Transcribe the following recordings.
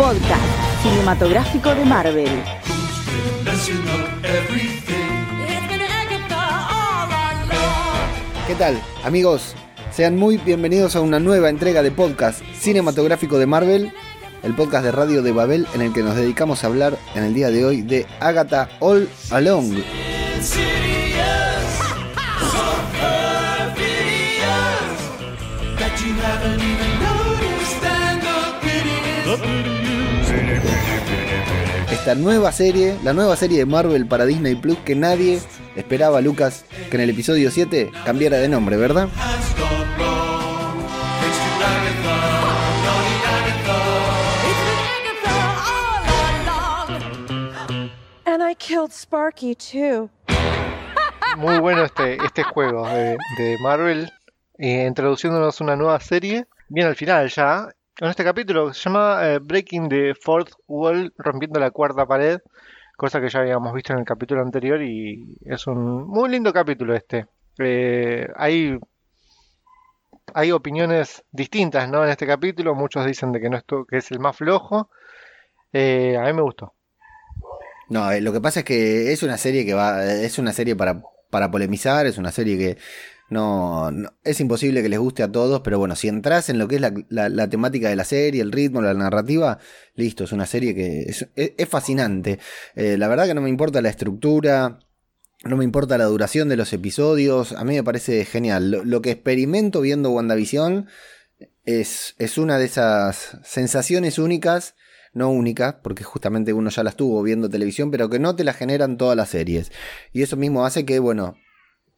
podcast cinematográfico de Marvel. ¿Qué tal, amigos? Sean muy bienvenidos a una nueva entrega de podcast cinematográfico de Marvel, el podcast de Radio de Babel en el que nos dedicamos a hablar en el día de hoy de Agatha All Along. Esta nueva serie, la nueva serie de Marvel para Disney Plus que nadie esperaba, Lucas, que en el episodio 7 cambiara de nombre, ¿verdad? And I killed Sparky too. Muy bueno este, este juego de, de Marvel, eh, introduciéndonos una nueva serie, bien al final ya, con este capítulo se llama eh, Breaking the Fourth Wall, rompiendo la cuarta pared, cosa que ya habíamos visto en el capítulo anterior y es un muy lindo capítulo este. Eh, hay, hay opiniones distintas ¿no? en este capítulo, muchos dicen de que, no es, que es el más flojo, Eh, a mí me gustó. No, lo que pasa es que es una serie que va, es una serie para, para polemizar, es una serie que no, es imposible que les guste a todos, pero bueno, si entras en lo que es la, la- la temática de la serie, el ritmo, la narrativa, listo, es una serie que es, fascinante. Eh, la verdad que no me importa la estructura, no me importa la duración de los episodios, a mí me parece genial. Lo, que experimento viendo WandaVision es, es una de esas sensaciones únicas no únicas, porque justamente uno ya las tuvo viendo televisión, pero que no te las generan todas las series. Y eso mismo hace que, bueno,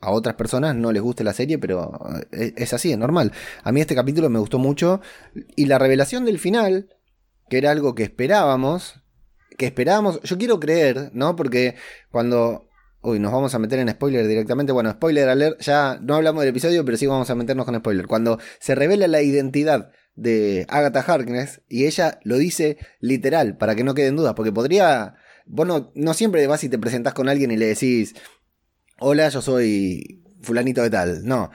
a otras personas no les guste la serie, pero es, es así, es normal. A mí este capítulo me gustó mucho y la revelación del final, que era algo que esperábamos, que esperábamos, yo quiero creer, ¿no? Porque cuando... Uy, nos vamos a meter en spoiler directamente. Bueno, spoiler alert, ya no hablamos del episodio, pero sí vamos a meternos con spoiler. Cuando se revela la identidad de Agatha Harkness y ella lo dice literal para que no queden dudas, porque podría, vos no, no siempre vas y te presentás con alguien y le decís, hola, yo soy fulanito de tal, no.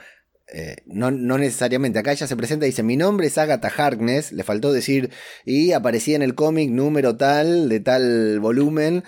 eh, no, no necesariamente, acá ella se presenta y dice, mi nombre es Agatha Harkness, le faltó decir, y aparecía en el cómic número tal, de tal volumen,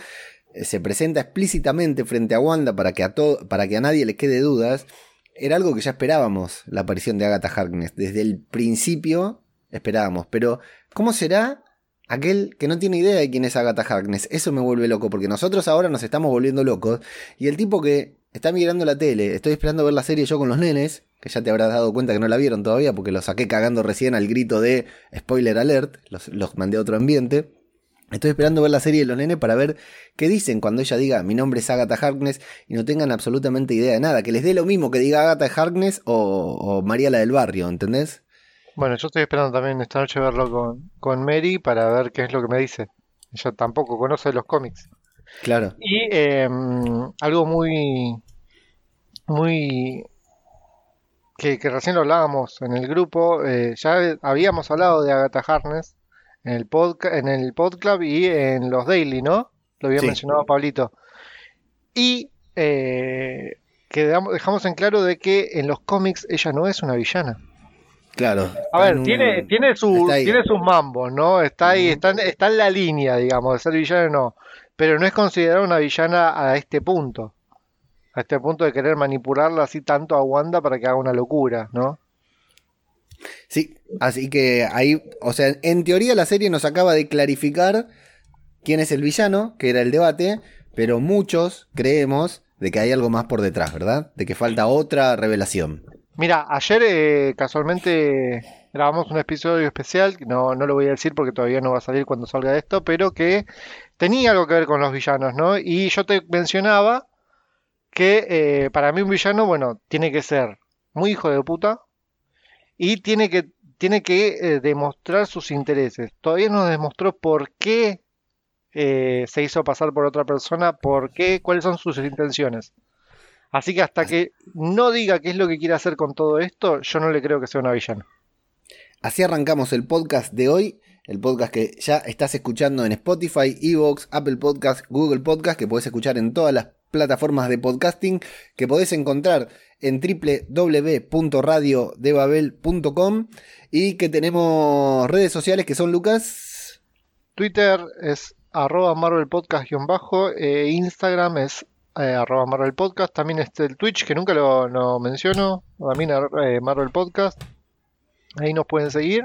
eh, se presenta explícitamente frente a Wanda para que a, para que a nadie le quede dudas, era algo que ya esperábamos, la aparición de Agatha Harkness. Desde el principio esperábamos. Pero, ¿cómo será aquel que no tiene idea de quién es Agatha Harkness? Eso me vuelve loco, porque nosotros ahora nos estamos volviendo locos. Y el tipo que está mirando la tele, estoy esperando ver la serie yo con los nenes, que ya te habrás dado cuenta que no la vieron todavía, porque los saqué cagando recién al grito de spoiler alert, los, los mandé a otro ambiente. Estoy esperando ver la serie de los nenes para ver qué dicen cuando ella diga mi nombre es Agatha Harkness y no tengan absolutamente idea de nada. Que les dé lo mismo que diga Agatha Harkness o, o María la del barrio, ¿entendés? Bueno, yo estoy esperando también esta noche verlo con, con Mary para ver qué es lo que me dice. Ella tampoco conoce los cómics. Claro. Y eh, algo muy, muy que, que recién lo hablábamos en el grupo, eh, ya habíamos hablado de Agatha Harkness en el podcast, en el podclub y en los daily, ¿no? Lo había Sí. mencionado Pablito. Y eh, quedamos, dejamos en claro de que en los cómics ella no es una villana. Claro. A ver, un- tiene, tiene, su, tiene sus mambos, ¿no? Está ahí, está, en- está en la línea, digamos, de ser villana o no. Pero no es considerada una villana a este punto. A este punto de querer manipularla así tanto a Wanda para que haga una locura, ¿no? Sí, así que ahí, o sea, en teoría la serie nos acaba de clarificar quién es el villano, que era el debate, pero muchos creemos de que hay algo más por detrás, ¿verdad? De que falta otra revelación. Mira, ayer eh, casualmente grabamos un episodio especial, no, no lo voy a decir porque todavía no va a salir cuando salga esto, pero que tenía algo que ver con los villanos, ¿no? Y yo te mencionaba que eh, para mí un villano, bueno, tiene que ser muy hijo de puta y tiene que, tiene que eh, demostrar sus intereses. Todavía no demostró por qué eh, se hizo pasar por otra persona, por qué, cuáles son sus intenciones. Así que hasta que no diga qué es lo que quiere hacer con todo esto, yo no le creo que sea una villana. Así arrancamos el podcast de hoy, el podcast que ya estás escuchando en Spotify, Evox, Apple Podcast, Google Podcast, que podés escuchar en todas las plataformas de podcasting, que podés encontrar en www.radiodebabel.com y que tenemos redes sociales que son Lucas. Twitter es arroba Marvel Podcast-bajo, e Instagram es eh, arroba Marvel Podcast. También está el Twitch, que nunca lo, menciono, también eh, Marvel Podcast. Ahí nos pueden seguir.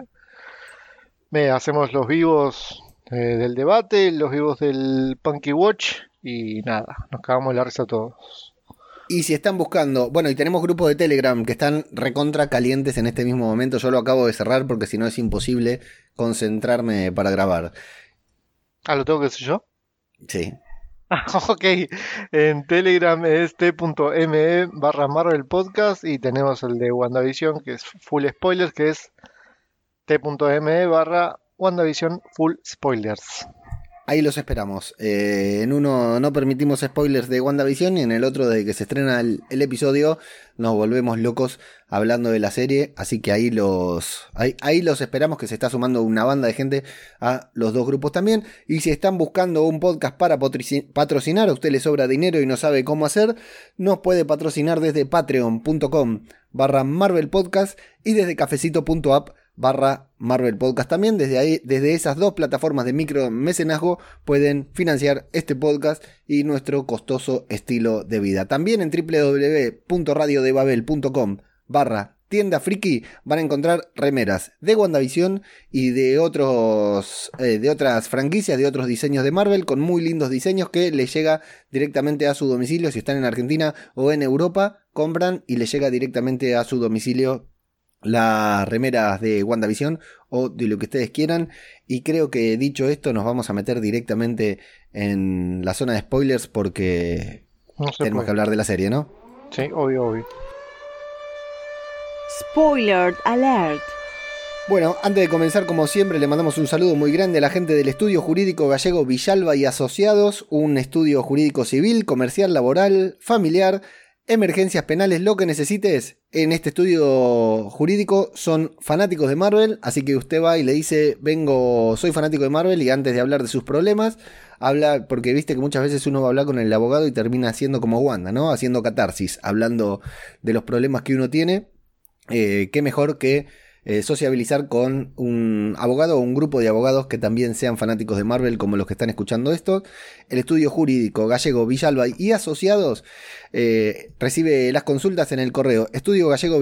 Me hacemos los vivos eh, del debate, los vivos del Punky Watch y nada, nos cagamos la risa todos. Y si están buscando, bueno, y tenemos grupos de Telegram que están recontra calientes en este mismo momento. Yo lo acabo de cerrar porque si no es imposible concentrarme para grabar. Ah, ¿lo tengo que decir yo? Sí. ok, en Telegram es t.me barra Marvel Podcast y tenemos el de WandaVision que es full spoilers, que es t.me barra WandaVision full spoilers. Ahí los esperamos. Eh, en uno no permitimos spoilers de WandaVision y en el otro de que se estrena el, episodio nos volvemos locos hablando de la serie. Así que ahí los, ahí, ahí, los esperamos que se está sumando una banda de gente a los dos grupos también. Y si están buscando un podcast para patrocinar, a usted le sobra dinero y no sabe cómo hacer, nos puede patrocinar desde patreon.com barra Marvel Podcast y desde cafecito.app barra Marvel Podcast también. Desde ahí, desde esas dos plataformas de micro mecenazgo pueden financiar este podcast y nuestro costoso estilo de vida. También en www.radiodebabel.com barra tienda friki van a encontrar remeras de WandaVision y de otros eh, de otras franquicias, de otros diseños de Marvel con muy lindos diseños que les llega directamente a su domicilio si están en Argentina o en Europa, compran y les llega directamente a su domicilio las remeras de WandaVision o de lo que ustedes quieran. Y creo que dicho esto, nos vamos a meter directamente en la zona de spoilers porque tenemos que hablar de la serie, ¿no? Sí, obvio, obvio. Spoiler alert. Bueno, antes de comenzar, como siempre, le mandamos un saludo muy grande a la gente del Estudio Jurídico Gallego Villalba y Asociados, un estudio jurídico civil, comercial, laboral, familiar, emergencias penales, lo que necesites en este estudio jurídico son fanáticos de Marvel, así que usted va y le dice, vengo, soy fanático de Marvel y antes de hablar de sus problemas, habla, porque viste que muchas veces uno va a hablar con el abogado y termina haciendo como Wanda, ¿no? Haciendo catarsis, hablando de los problemas que uno tiene. Eh, qué mejor que eh, sociabilizar con un abogado o un grupo de abogados que también sean fanáticos de Marvel como los que están escuchando esto. El estudio jurídico Gallego Villalba y asociados eh, recibe las consultas en el correo estudio gallego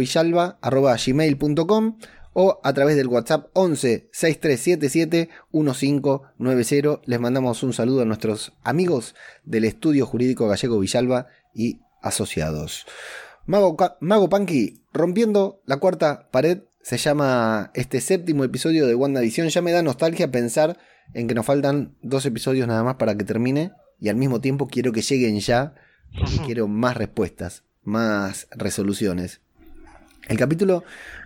o a través del WhatsApp 11 6377 1590. Les mandamos un saludo a nuestros amigos del estudio jurídico Gallego Villalba y asociados. Mago, Mago Punky rompiendo la cuarta pared se llama este séptimo episodio de WandaVision. Ya me da nostalgia pensar en que nos faltan dos episodios nada más para que termine. Y al mismo tiempo quiero que lleguen ya. Porque quiero más respuestas, más resoluciones. El capítulo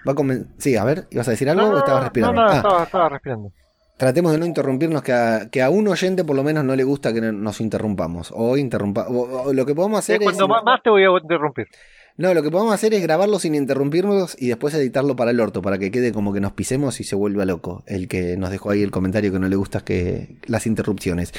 va a comenzar. Sí, a ver, ¿ibas a decir algo o estabas respirando? No, no, ah. estaba, respirando. Tratemos de no interrumpirnos, que a, que a, un oyente por lo menos no le gusta que nos interrumpamos. O interrumpa. lo que podemos hacer es. Cuando más te voy a interrumpir. No, lo que podemos hacer es grabarlo sin interrumpirnos y después editarlo para el orto, para que quede como que nos pisemos y se vuelva loco. El que nos dejó ahí el comentario que no le gusta que las interrupciones.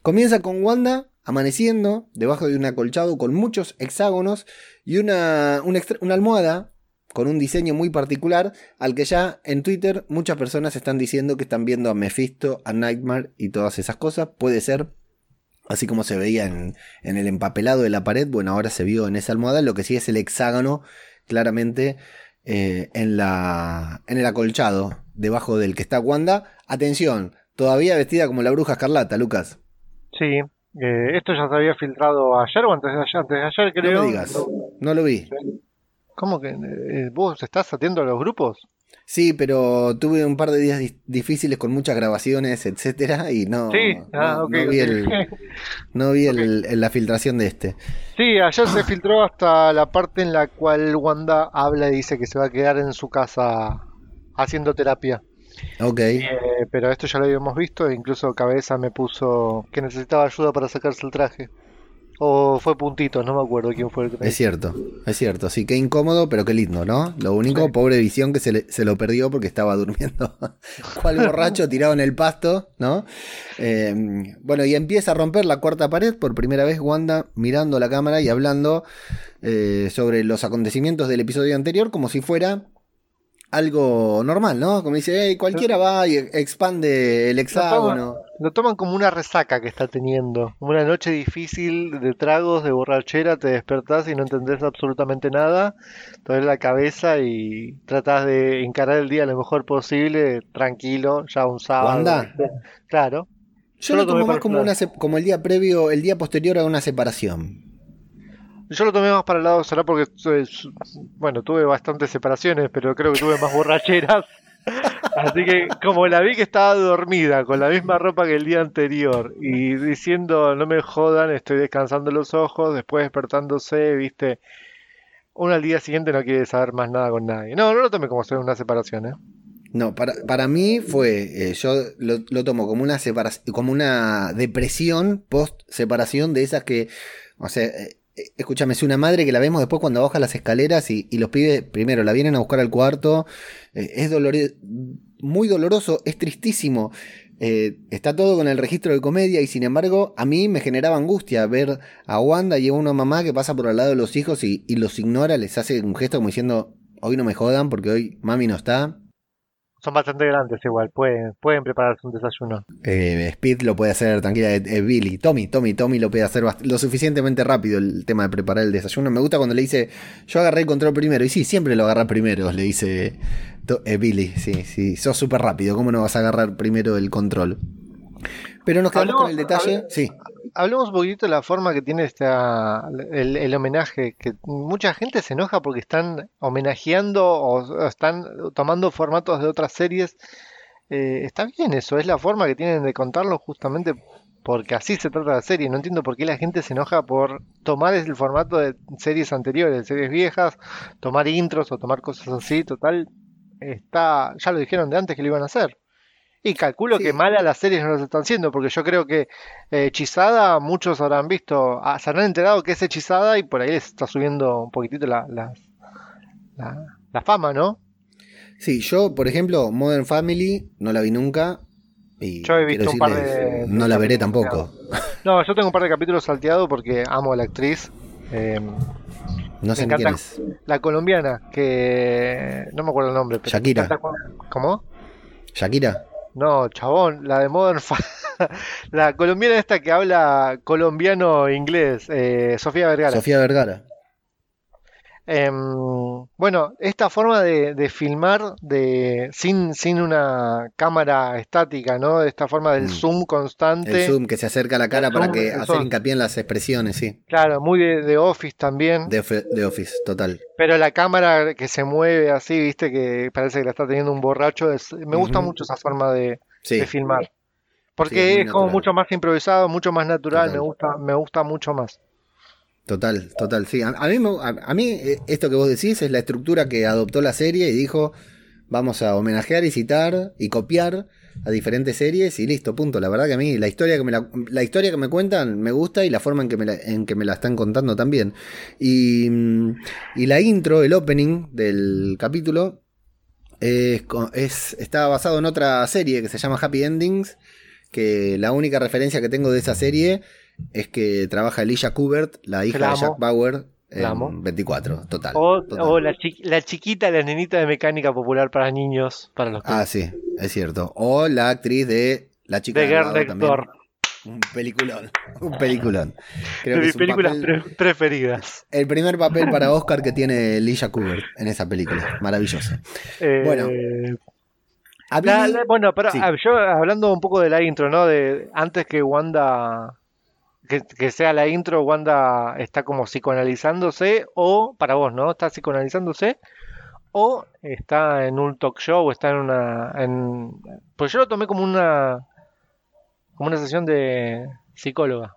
Comienza con Wanda amaneciendo debajo de un acolchado con muchos hexágonos y una, una, almohada con un diseño muy particular al que ya en Twitter muchas personas están diciendo que están viendo a Mephisto, a Nightmare y todas esas cosas. Puede ser así como se veía en, el empapelado de la pared, bueno, ahora se vio en esa almohada, lo que sí es el hexágono, claramente, eh, en, la, en el acolchado, debajo del que está Wanda. Atención, todavía vestida como la bruja escarlata, Lucas. Sí, eh, esto ya se había filtrado ayer o antes de ayer, antes de ayer creo. No me digas, no lo vi. ¿Cómo que eh, vos estás atiendo a los grupos? Sí, pero tuve un par de días difíciles con muchas grabaciones, etcétera, y no, no, vi, la filtración de este. Sí, ayer se filtró hasta la parte en la cual Wanda habla y dice que se va a quedar en su casa haciendo terapia. Ok. Eh, pero esto ya lo habíamos visto, incluso Cabeza me puso que necesitaba ayuda para sacarse el traje. O fue puntito, no me acuerdo quién fue el que Es cierto, es cierto. Sí, qué incómodo, pero qué lindo, ¿no? Lo único, pobre visión que se, lo perdió porque estaba durmiendo cual borracho tirado en el pasto, ¿no? Eh, bueno, y empieza a romper la cuarta pared por primera vez Wanda mirando la cámara y hablando eh, sobre los acontecimientos del episodio anterior como si fuera algo normal, ¿no? Como dice, hey, cualquiera va y expande el hexágono. Lo toman como una resaca que está teniendo. Una noche difícil de tragos, de borrachera, te despertás y no entendés absolutamente nada. Te la cabeza y tratás de encarar el día lo mejor posible, tranquilo, ya un sábado. ¿Wanda? Claro. Yo Yo lo lo tomo más como, una, como el día previo, el día posterior a una separación. Yo lo tomé más para el lado, será porque, bueno, tuve bastantes separaciones, pero creo que tuve más borracheras. Así que como la vi que estaba dormida, con la misma ropa que el día anterior, y diciendo, no me jodan, estoy descansando los ojos, después despertándose, viste, uno al día siguiente no quiere saber más nada con nadie. No, no lo tomé como fuera una separación, ¿eh? No, para, para mí fue, eh, yo lo, lo tomo como una separación, como una depresión post separación de esas que, o sea, eh, escúchame, es una madre que la vemos después cuando baja las escaleras y, los pibes primero la vienen a buscar al cuarto, eh, es dolor- muy doloroso, es tristísimo. eh, está todo con el registro de comedia y sin embargo a mí me generaba angustia ver a Wanda y a una mamá que pasa por al lado de los hijos y los ignora, les hace un gesto como diciendo, hoy no me jodan porque hoy mami no está. Son bastante grandes igual, pueden, pueden prepararse un desayuno. Eh, Speed lo puede hacer tranquila, eh, eh, Billy, Tommy, Tommy, Tommy lo puede hacer lo suficientemente rápido el tema de preparar el desayuno. Me gusta cuando le dice, yo agarré el control primero. Y sí, siempre lo agarra primero, le dice eh, Billy. Sí, sí, sos súper rápido, ¿cómo no vas a agarrar primero el control? Pero nos quedamos con el detalle. hable- Sí, Hablemos un poquito de la forma que tiene esta, el, el homenaje, que mucha gente se enoja porque están homenajeando o, o están tomando formatos de otras series. Eh, está bien eso, es la forma que tienen de contarlo justamente porque así se trata la serie. No entiendo por qué la gente se enoja por tomar el formato de series anteriores, series viejas, tomar intros o tomar cosas así, total. Está, ya lo dijeron de antes que lo iban a hacer. Y calculo Sí. que malas las series no las están haciendo, porque yo creo que eh, Hechizada, muchos habrán visto, ah, se habrán enterado que es hechizada y por ahí les está subiendo un poquitito la, la, la, la fama, ¿no? sí, yo, por ejemplo, Modern Family no la vi nunca. Y Yo he visto un par de- no la veré tampoco. No, yo tengo un par de capítulos salteados porque amo a la actriz. eh, No sé quién es. la colombiana, que no me acuerdo el nombre. Pero Shakira. ¿Cómo? Shakira. No, chabón, la de Modern La colombiana esta que habla colombiano-inglés, eh, Sofía Vergara. Sofía Vergara. Em, bueno, esta forma de, de filmar de, sin, sin una cámara estática, ¿no? Esta forma del Mm. zoom constante. El zoom que se acerca a la cara El para zoom, que hacer zoom. hincapié en las expresiones, sí. Claro, muy de, de Office también. De, Office, total. Pero la cámara que se mueve así, viste, que parece que la está teniendo un borracho. es- me gusta mucho esa forma de, Sí. de filmar. Sí, Porque es como mucho más improvisado, mucho más natural. Me gusta, me gusta mucho más. Total, total, sí. A, mí, a, a mí eh, esto que vos decís es la estructura que adoptó la serie y dijo, vamos a homenajear y citar y copiar a diferentes series y listo, punto. La verdad que a mí la historia que me, la, la historia que me cuentan me gusta y la forma en que me la, en que me la están contando también. Y, mm, la intro, el opening del capítulo, es, es- está basado en otra serie que se llama Happy Endings, que la única referencia que tengo de esa serie es que trabaja Elisha Kubert, la hija de. Jack Bauer, La amo. en 24, total. O, total. o la, chi- la chiquita, la nenita de mecánica popular para niños, para los que Ah, sí, es cierto. O la actriz de La chica de del Girl Un peliculón, un peliculón. Creo de mis películas papel- pre- preferidas. el primer papel para Oscar que tiene Elisha Kubert en esa película. Maravilloso. Eh, Bueno, la- bueno, pero sí. ah, yo hablando un poco de la intro, ¿no? De antes que Wanda, que, que sea la intro, Wanda está como psicoanalizándose, o para vos, ¿no? Está psicoanalizándose, o está en un talk show, está en una, en, pues yo lo tomé como una, como una sesión de psicóloga.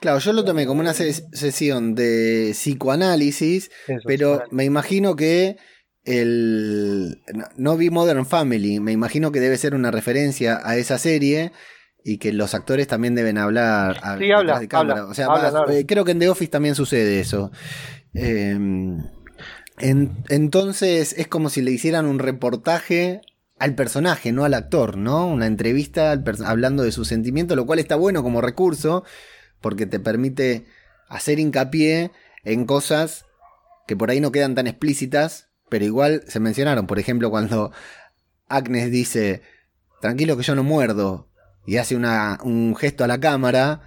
Claro, yo lo tomé como una ses- sesión de psicoanálisis, Eso, pero psicoanálisis. me imagino que el no, no vi Modern Family, me imagino que debe ser una referencia a esa serie y que los actores también deben hablar a- Sí, habla, de cámara. habla, o sea, eh, creo que en The Office también sucede eso. Eh, en- entonces es como si le hicieran un reportaje al personaje, no al actor, ¿no? Una entrevista al hablando de sus sentimientos, lo cual está bueno como recurso porque te permite hacer hincapié en cosas que por ahí no quedan tan explícitas, pero igual se mencionaron. Por ejemplo, cuando Agnes dice, tranquilo que yo no muerdo, y hace una, un gesto a la cámara,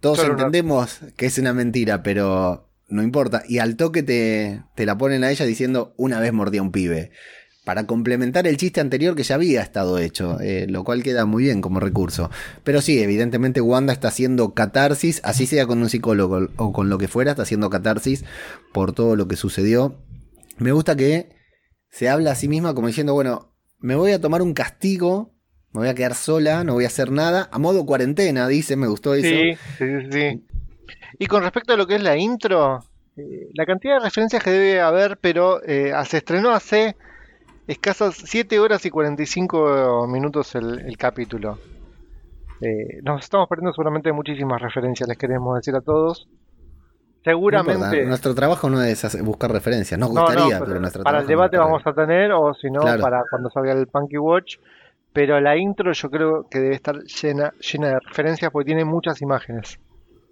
todos Solo una- entendemos que es una mentira, pero no importa. Y al toque te, te la ponen a ella diciendo, una vez mordí a un pibe. Para complementar el chiste anterior que ya había estado hecho, eh, lo cual queda muy bien como recurso. Pero sí, evidentemente Wanda está haciendo catarsis, así sea con un psicólogo o con lo que fuera, está haciendo catarsis por todo lo que sucedió. Me gusta que se habla a sí misma como diciendo, bueno, me voy a tomar un castigo, me voy a quedar sola, no voy a hacer nada, a modo cuarentena, dice, me gustó eso. Sí, sí, sí. Y con respecto a lo que es la intro, eh, la cantidad de referencias que debe haber, pero eh, se estrenó hace escasas 7 horas y 45 minutos el, el capítulo. Eh, nos estamos perdiendo seguramente muchísimas referencias, les queremos decir a todos. No Seguramente, nuestro trabajo no es buscar referencias, nos No, no, gustaría, pero pero, nuestro para el trabajo no debate vamos a tener, o si no, Claro. para cuando salga el Punky Watch. Pero la intro yo creo que debe estar llena, llena de referencias porque tiene muchas imágenes.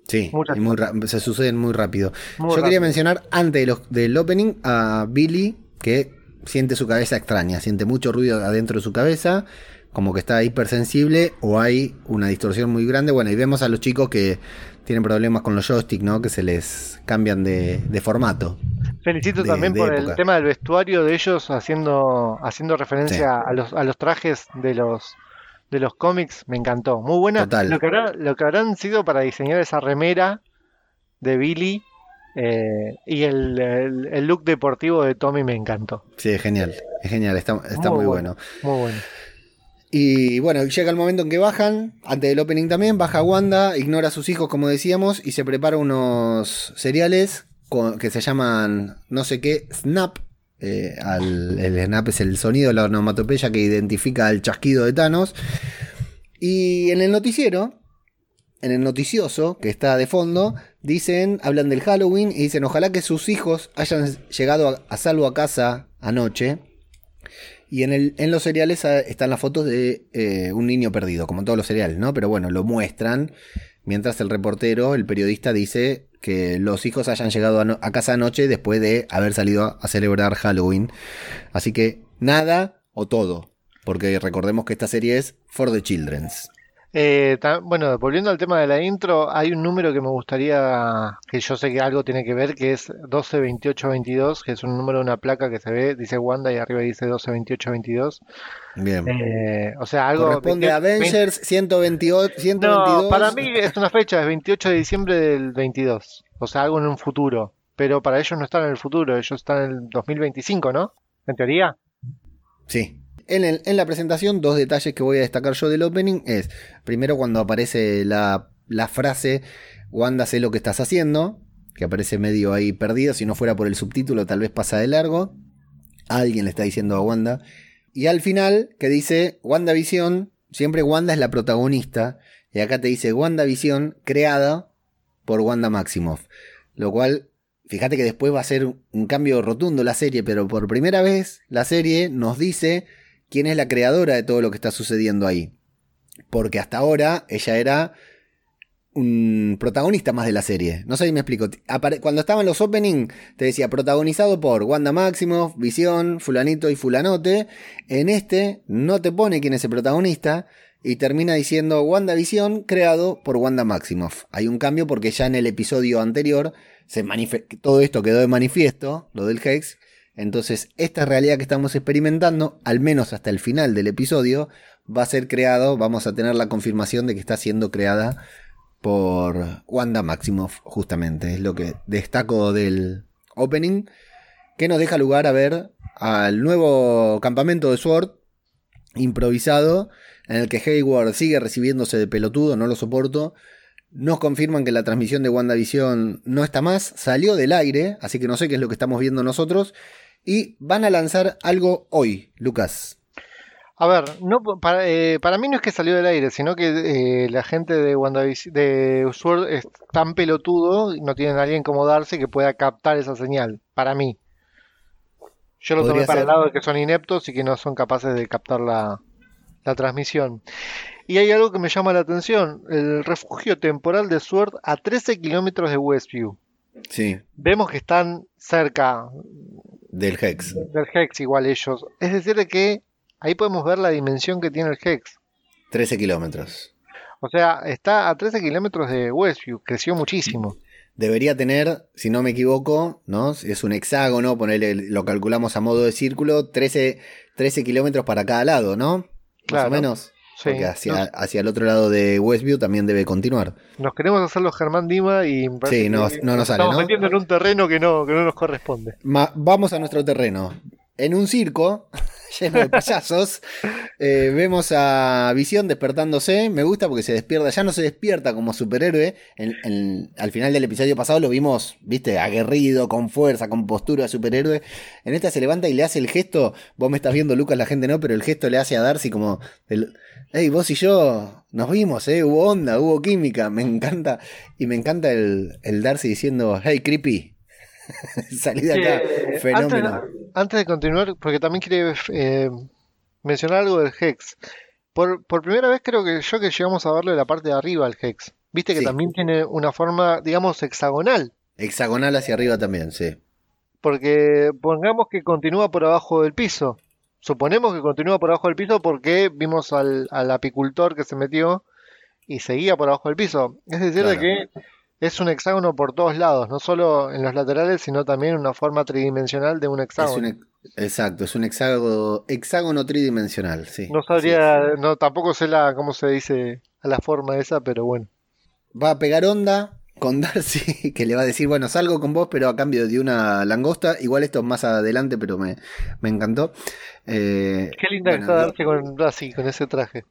Sí, Muchas y muy se suceden muy rápido. Muy Yo rápido. quería mencionar antes de los- del opening a Billy, que siente su cabeza extraña, siente mucho ruido adentro de su cabeza, como que está hipersensible o hay una distorsión muy grande. Bueno, y vemos a los chicos que tienen problemas con los joysticks, ¿no? Que se les cambian de, de formato. Felicito de- también de por el tema del vestuario de ellos haciendo, haciendo referencia a, los, a los trajes de los de los cómics, me encantó. Muy buena. Total. Lo que, habrá- lo que habrán sido para diseñar esa remera de Billy eh, y el, el- el look deportivo de Tommy me encantó. Sí, es genial, es genial, está, está muy, bueno. Muy bueno. Y bueno, llega el momento en que bajan, antes del opening también, baja Wanda, ignora a sus hijos como decíamos y se prepara unos cereales que se llaman no sé qué, Snap. Eh, el Snap es el sonido, la onomatopeya que identifica el chasquido de Thanos. Y en el noticiero, en el noticioso que está de fondo, dicen, hablan del Halloween y dicen, ojalá que sus hijos hayan llegado a, salvo a casa anoche. Y en, el, en los cereales ah, están las fotos de eh, un niño perdido, como todos los cereales, ¿no? Pero bueno, lo muestran. Mientras el reportero, el periodista, dice que los hijos hayan llegado a, casa anoche después de haber salido a celebrar Halloween. Así que nada o todo. Porque recordemos que esta serie es For the Children's. Eh, bueno, volviendo al tema de la intro, hay un número que me gustaría, que yo sé que algo tiene que ver, que es 122822, que es un número de una placa que se ve, dice Wanda y arriba dice 122822. Bien. Eh, o sea, algo... Corresponde a 20 Avengers 128, 122. No, para mí es una fecha, es 28 de diciembre del 22. O sea, algo en un futuro. Pero para ellos no están en el futuro, ellos están en el 2025, ¿no? En teoría. Sí. En, la presentación, dos detalles que voy a destacar yo del opening es, primero cuando aparece la, la frase, Wanda sé lo que estás haciendo, que aparece medio ahí perdido, si no fuera por el subtítulo tal vez pasa de largo, alguien le está diciendo a Wanda, y al final que dice, WandaVision, siempre Wanda es la protagonista, y acá te dice WandaVision creada por Wanda Maximoff, lo cual Fíjate que después va a ser un cambio rotundo la serie, pero por primera vez la serie nos dice quién es la creadora de todo lo que está sucediendo ahí. Porque hasta ahora ella era un protagonista más de la serie. No sé si me explico. Cuando estaban los opening, te decía protagonizado por Wanda Maximoff, Visión, Fulanito y Fulanote. En este no te pone quién es el protagonista y termina diciendo WandaVision creado por Wanda Maximoff. Hay un cambio porque ya en el episodio anterior todo esto quedó de manifiesto, lo del Hex. Entonces, esta realidad que estamos experimentando, al menos hasta el final del episodio, va a ser creado, vamos a tener la confirmación de que está siendo creada por Wanda Maximoff, justamente. Es lo que destaco del opening, que nos deja lugar a ver al nuevo campamento de Sword improvisado, en el que Hayward sigue recibiéndose de pelotudo, no lo soporto. Nos confirman que la transmisión de WandaVision no está más, salió del aire, así que no sé qué es lo que estamos viendo nosotros. Y van a lanzar algo hoy, Lucas. A ver, no, para, eh, para mí no es que salió del aire, sino que eh, la gente de WandaVision, de Sword es tan pelotudo y no tienen a alguien como darse que pueda captar esa señal. Para mí. Yo lo tomé para el lado de que son ineptos y que no son capaces de captar la, la transmisión. Y hay algo que me llama la atención: el refugio temporal de Sword a 13 kilómetros de Westview. Sí. Vemos que están cerca, Del Hex. del Hex igual ellos. Es decir, de que ahí podemos ver la dimensión que tiene el Hex. 13 kilómetros. O sea, está a 13 kilómetros de Westview, creció muchísimo. Debería tener, si no me equivoco, ¿no? Si Es un hexágono, ponerle, lo calculamos a modo de círculo, 13, 13 kilómetros para cada lado, ¿no? Claro. Más o menos. Sí. Porque hacia, Nos, hacia el otro lado de Westview también debe continuar. nos queremos hacer los Germán Dima y Sí, no- no nos sale, estamos ¿no? metiendo en un terreno que no, que no nos corresponde. Ma- vamos a nuestro terreno. En un circo lleno de payasos, eh, vemos a Visión despertándose. Me gusta porque se despierta, ya no se despierta como superhéroe. Al final del episodio pasado lo vimos, viste, aguerrido, con fuerza, con postura de superhéroe. En esta se levanta y le hace el gesto. Vos me estás viendo, Lucas, la gente no, pero el gesto le hace a Darcy como. Hey, vos y yo nos vimos, eh, hubo onda, hubo química, me encanta. Y me encanta el, el Darcy diciendo, hey, creepy. Salí de acá, fenómeno. Antes, antes de continuar, porque también quiere eh, mencionar algo del Hex. Por, por primera vez creo que yo que llegamos a verlo de la parte de arriba al Hex. Viste que Sí. también tiene una forma, digamos, hexagonal. Hexagonal hacia arriba también, sí. Porque pongamos que continúa por abajo del piso. Suponemos que continúa por abajo del piso porque vimos al, al apicultor que se metió y seguía por abajo del piso. Es decir, de que es un hexágono por todos lados, no solo en los laterales, sino también una forma tridimensional de un Es hexágono. un exacto, es un hexágono, hexágono tridimensional, sí. No sabría, no, tampoco sé la, cómo se dice a la forma esa, pero bueno. Va a pegar onda con Darcy, que le va a decir, bueno, salgo con vos, pero a cambio de una langosta. Igual esto es más adelante, pero me, me encantó. Eh, Qué linda bueno, que está Darcy con, así, con ese traje.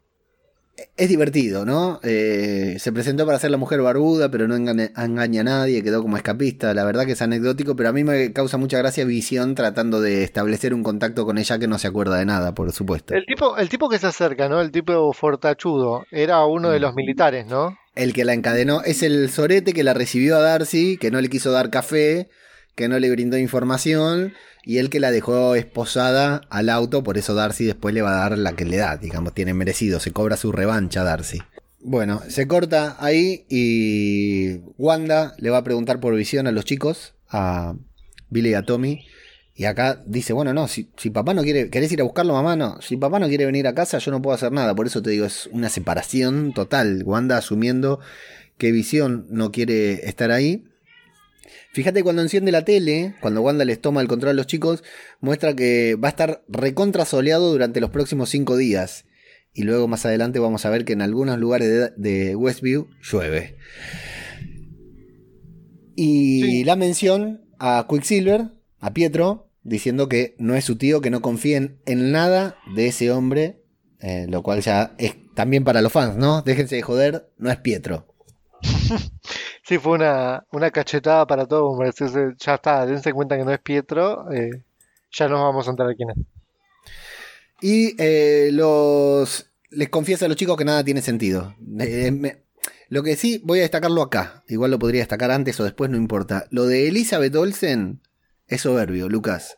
Es divertido, ¿no? Eh, se presentó para ser la mujer barbuda, pero no engaña, engaña a nadie, quedó como escapista. La verdad que es anecdótico, pero a mí me causa mucha gracia Visión tratando de establecer un contacto con ella que no se acuerda de nada, por supuesto. El tipo, el tipo que se acerca, ¿no? El tipo fortachudo, era uno de Mm. los militares, ¿no? El que la encadenó es el sorete que la recibió a Darcy, que no le quiso dar café, que no le brindó información, y el que la dejó esposada al auto, por eso Darcy después le va a dar la que le da, digamos, tiene merecido, se cobra su revancha Darcy. Bueno, se corta ahí y Wanda le va a preguntar por visión a los chicos, a Billy y a Tommy. Y acá dice, bueno, no, si, si papá no quiere, ¿querés ir a buscarlo, mamá? No, si papá no quiere venir a casa, yo no puedo hacer nada. Por eso te digo, es una separación total. Wanda asumiendo que Visión no quiere estar ahí. Fíjate cuando enciende la tele, cuando Wanda les toma el control a los chicos, muestra que va a estar recontra soleado durante los próximos cinco días. Y luego más adelante vamos a ver que en algunos lugares de, de Westview llueve. Y Sí. la mención a Quicksilver, a Pietro, diciendo que no es su tío, que no confíen en nada de ese hombre, eh, lo cual ya es también para los fans, ¿no? Déjense de joder, no es Pietro. Sí, fue una, una cachetada para todos, ya está, dense cuenta que no es Pietro, eh, ya nos vamos a enterar quién es. Y eh, los les confiesa a los chicos que nada tiene sentido. Eh, lo que sí, voy a destacarlo acá. Igual lo podría destacar antes o después, no importa. Lo de Elizabeth Olsen es soberbio, Lucas.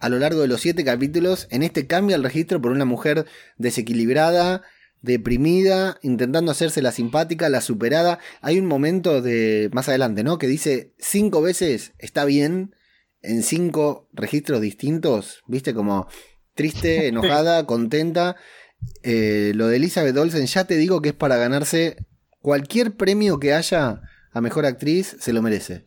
A lo largo de los siete capítulos, en este cambia el registro por una mujer desequilibrada, deprimida, intentando hacerse la simpática, la superada. Hay un momento de más adelante, ¿no? Que dice cinco veces está bien en cinco registros distintos. ¿Viste? Como triste, enojada, contenta. Eh, lo de Elizabeth Olsen, ya te digo que es para ganarse cualquier premio que haya a mejor actriz, se lo merece.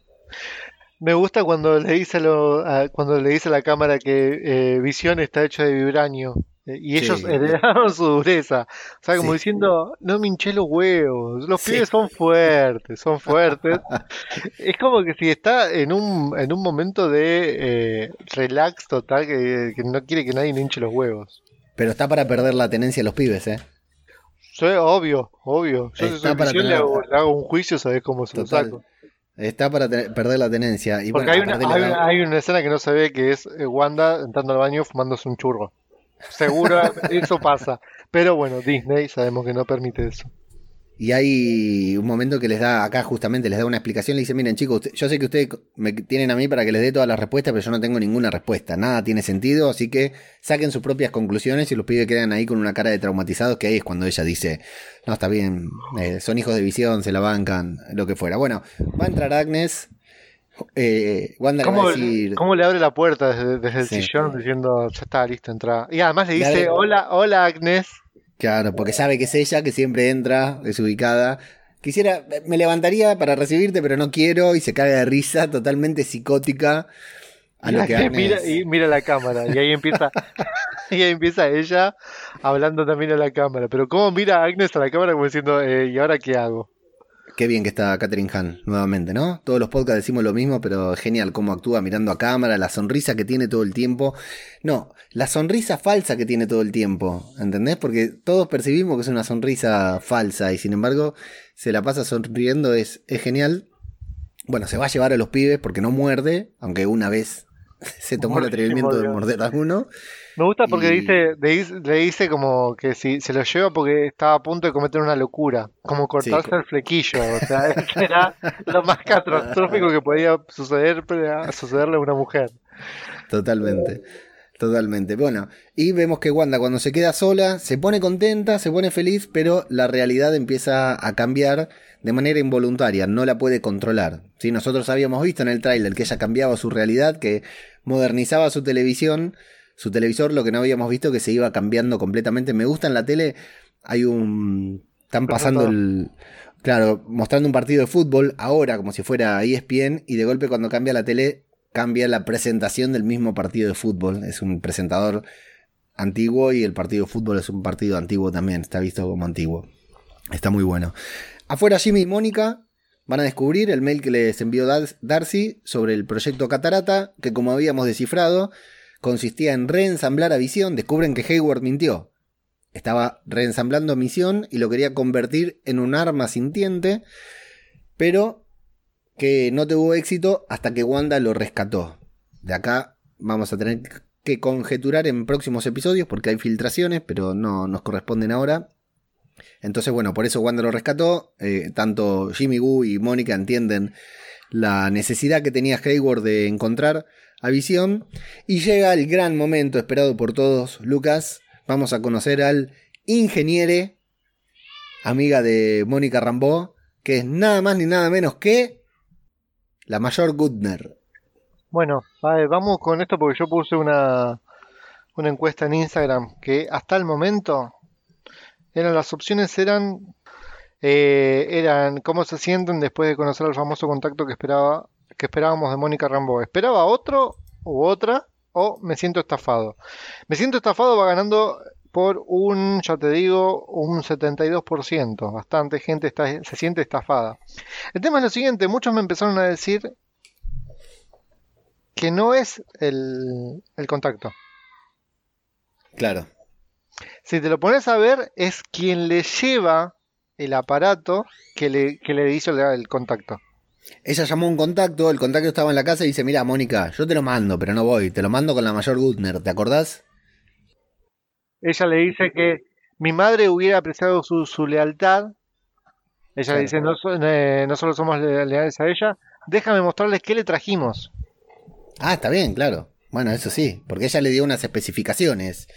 Me gusta cuando le dice, a lo- a- cuando le dice a la cámara que eh, Visión está hecho de vibranio. Eh, Y ellos Sí. heredaron su dureza. O sea, como Sí. diciendo, no me hinché los huevos. Los Sí. pibes son fuertes, son fuertes. es como que si está en un, en un momento de eh, relax total, que, que no quiere que nadie le hinche los huevos. Pero está para perder la tenencia de los pibes, ¿eh? Yo, obvio, obvio. Yo Está soy para Visión le hago, le hago un juicio, sabés cómo se lo saco. Está para perder la tenencia. Y Porque bueno, hay, una, hay una escena que no se ve que es eh, Wanda entrando al baño fumándose un churro. Seguro eso pasa. Pero bueno, Disney sabemos que no permite eso. Y hay un momento que les da, acá justamente les da una explicación, le dice, miren chicos, yo sé que ustedes me tienen a mí para que les dé todas las respuestas, pero yo no tengo ninguna respuesta, nada tiene sentido, así que saquen sus propias conclusiones y los pibes quedan ahí con una cara de traumatizados, que ahí es cuando ella dice, no, está bien, eh, son hijos de visión, se la bancan, lo que fuera. Bueno, va a entrar Agnes, eh, Wanda le va ¿Cómo, a decir. cómo le abre la puerta desde, desde el Sí. sillón diciendo, ya está, listo, entra? Y además le Le dice, abre- hola, hola Agnes. Claro, porque sabe que es ella, que siempre entra, desubicada. Quisiera, me levantaría para recibirte, pero no quiero, y se caga de risa, totalmente psicótica. A lo que mira, y mira la cámara. Y ahí empieza, y ahí empieza ella hablando también a la cámara. Pero cómo mira Agnes a la cámara como diciendo, eh, ¿y ahora qué hago? Qué bien que está Catherine Hahn nuevamente, ¿no? Todos los podcasts decimos lo mismo, pero genial cómo actúa mirando a cámara, la sonrisa que tiene todo el tiempo. No, la sonrisa falsa que tiene todo el tiempo, ¿entendés? Porque todos percibimos que es una sonrisa falsa y sin embargo se la pasa sonriendo, es, es genial. Bueno, se va a llevar a los pibes porque no muerde, aunque una vez se tomó el atrevimiento de morder a uno. Me gusta porque Y- dice, le dice, le dice como que si se lo lleva porque estaba a punto de cometer una locura, como cortarse co- el flequillo, o sea, era lo más catastrófico que podía suceder, sucederle a una mujer. Totalmente. Totalmente. Bueno, y vemos que Wanda cuando se queda sola se pone contenta, se pone feliz, pero la realidad empieza a cambiar de manera involuntaria, no la puede controlar. ¿sí? Nosotros habíamos visto en el tráiler que ella cambiaba su realidad, que modernizaba su televisión, su televisor, lo que no habíamos visto que se iba cambiando completamente. Me gusta en la tele, hay un... Están pasando el... Claro, mostrando un partido de fútbol ahora como si fuera ESPN y de golpe cuando cambia la tele cambia la presentación del mismo partido de fútbol. Es un presentador antiguo y el partido de fútbol es un partido antiguo también, está visto como antiguo. Está muy bueno. Afuera Jimmy y Mónica van a descubrir el mail que les envió Dar- Darcy sobre el proyecto Catarata, que como habíamos descifrado, consistía en reensamblar a Visión. Descubren que Hayward mintió. Estaba reensamblando a Misión y lo quería convertir en un arma sintiente, pero que no tuvo éxito hasta que Wanda lo rescató. De acá vamos a tener que conjeturar en próximos episodios porque hay filtraciones, pero no nos corresponden ahora. Entonces, bueno, por eso Wanda lo rescató. Eh, tanto Jimmy Woo y Mónica entienden la necesidad que tenía Hayward de encontrar a Visión. Y llega el gran momento esperado por todos, Lucas. Vamos a conocer al ingeniere, amiga de Mónica Rambó, que es nada más ni nada menos que la mayor Goodner. Bueno, ver, vamos con esto porque yo puse una, una encuesta en Instagram que hasta el momento eran las opciones eran eh, eran cómo se sienten después de conocer al famoso contacto que esperaba que esperábamos de Mónica Rambo. ¿Esperaba otro u otra o me siento estafado? Me siento estafado va ganando por un, ya te digo, un 72%. Bastante gente está, se siente estafada. El tema es lo siguiente, muchos me empezaron a decir que no es el, el contacto. Claro. Si te lo pones a ver, es quien le lleva el aparato que le, que le hizo el, el contacto. Ella llamó a un contacto, el contacto estaba en la casa y dice, mira, Mónica, yo te lo mando, pero no voy, te lo mando con la mayor Goodner, ¿te acordás? Ella le dice que mi madre hubiera apreciado su, su lealtad. Ella le dice, no, eh, no solo somos le- leales a ella, déjame mostrarles qué le trajimos. Ah, está bien, claro. Bueno, eso sí, porque ella le dio unas especificaciones.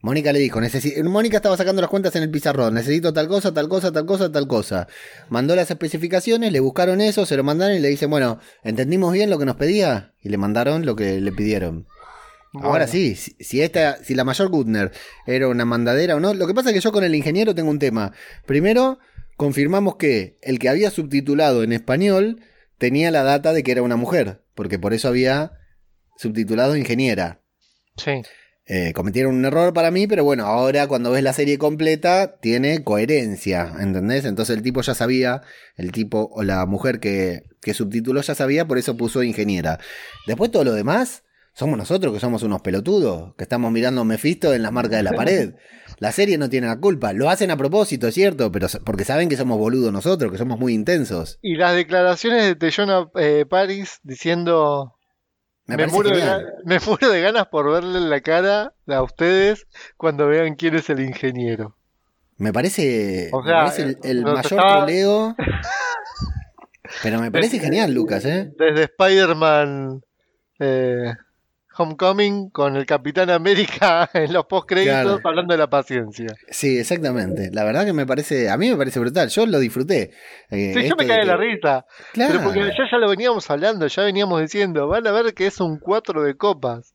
Mónica le dijo, Mónica estaba sacando las cuentas en el pizarrón, necesito tal cosa, tal cosa, tal cosa, tal cosa. Mandó las especificaciones, le buscaron eso, se lo mandaron y le dicen, bueno, ¿entendimos bien lo que nos pedía? Y le mandaron lo que le pidieron. Ahora Bueno, sí, si, si esta, si la mayor Gutner era una mandadera o no, lo que pasa es que yo con el ingeniero tengo un tema. Primero, confirmamos que el que había subtitulado en español tenía la data de que era una mujer, porque por eso había subtitulado ingeniera. Sí. Eh, cometieron un error para mí, pero bueno, ahora cuando ves la serie completa tiene coherencia, ¿entendés? Entonces el tipo ya sabía, el tipo o la mujer que, que subtituló ya sabía, por eso puso ingeniera. Después todo lo demás, somos nosotros que somos unos pelotudos, que estamos mirando a Mephisto en las marcas de la pared. La serie no tiene la culpa, lo hacen a propósito, es cierto, pero porque saben que somos boludos nosotros, que somos muy intensos. Y las declaraciones de Teyona eh, Paris diciendo Me, Me muero, de, me muero ganas por verle la cara a ustedes cuando vean quién es el ingeniero. Me parece, O me sea, parece el, mayor estaba- troleo. Pero me parece genial, Lucas, ¿eh? Desde Spider-Man eh, Homecoming con el Capitán América en los postcréditos Claro. hablando de la paciencia. Sí, exactamente. La verdad que me parece, a mí me parece brutal. Yo lo disfruté. Eh, Sí, yo me caí de que- la risa. Claro. Pero porque ya, ya lo veníamos hablando, ya veníamos diciendo, van a ver que es un 4 de copas.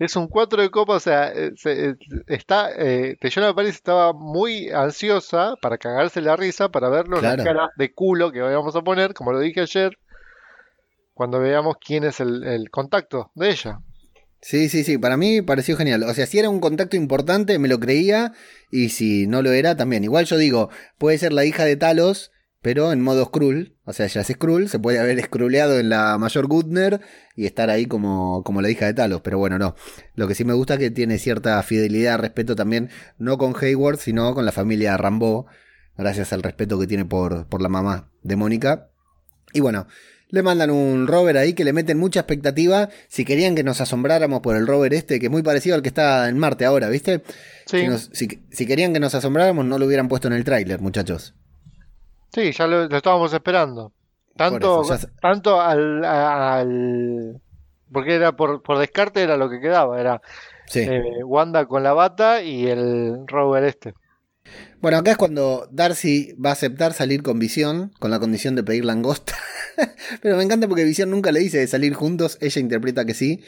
Es un 4 de copas, o sea, eh, se- eh, está, eh, Teyona Paris estaba muy ansiosa para cagarse la risa, para vernos Claro. las caras de culo que vamos a poner, como lo dije ayer, cuando veamos quién es el, el contacto de ella. Sí, sí, sí, para mí pareció genial. O sea, si era un contacto importante, me lo creía, y si no lo era, también. Igual yo digo, puede ser la hija de Talos, pero en modo Skrull. O sea, ya es Skrull, se puede haber scrulleado en la mayor Gutner y estar ahí como, como la hija de Talos. Pero bueno, no. Lo que sí me gusta es que tiene cierta fidelidad, respeto también, no con Hayward, sino con la familia Rambo, gracias al respeto que tiene por, por la mamá de Mónica. Y bueno, le mandan un rover ahí que le meten mucha expectativa. Si querían que nos asombráramos por el rover este, que es muy parecido al que está en Marte ahora, ¿viste? Sí, Si, nos- si- si querían que nos asombráramos, no lo hubieran puesto en el tráiler, muchachos. sí, ya lo, lo estábamos esperando. Tanto, eso, ya se- tanto al, al- porque era por, por descarte era lo que quedaba, era Sí. eh, Wanda con la bata y el rover este. Bueno, acá es cuando Darcy va a aceptar salir con Visión, con la condición de pedir langosta. Pero me encanta porque Visión nunca le dice de salir juntos, ella interpreta que sí.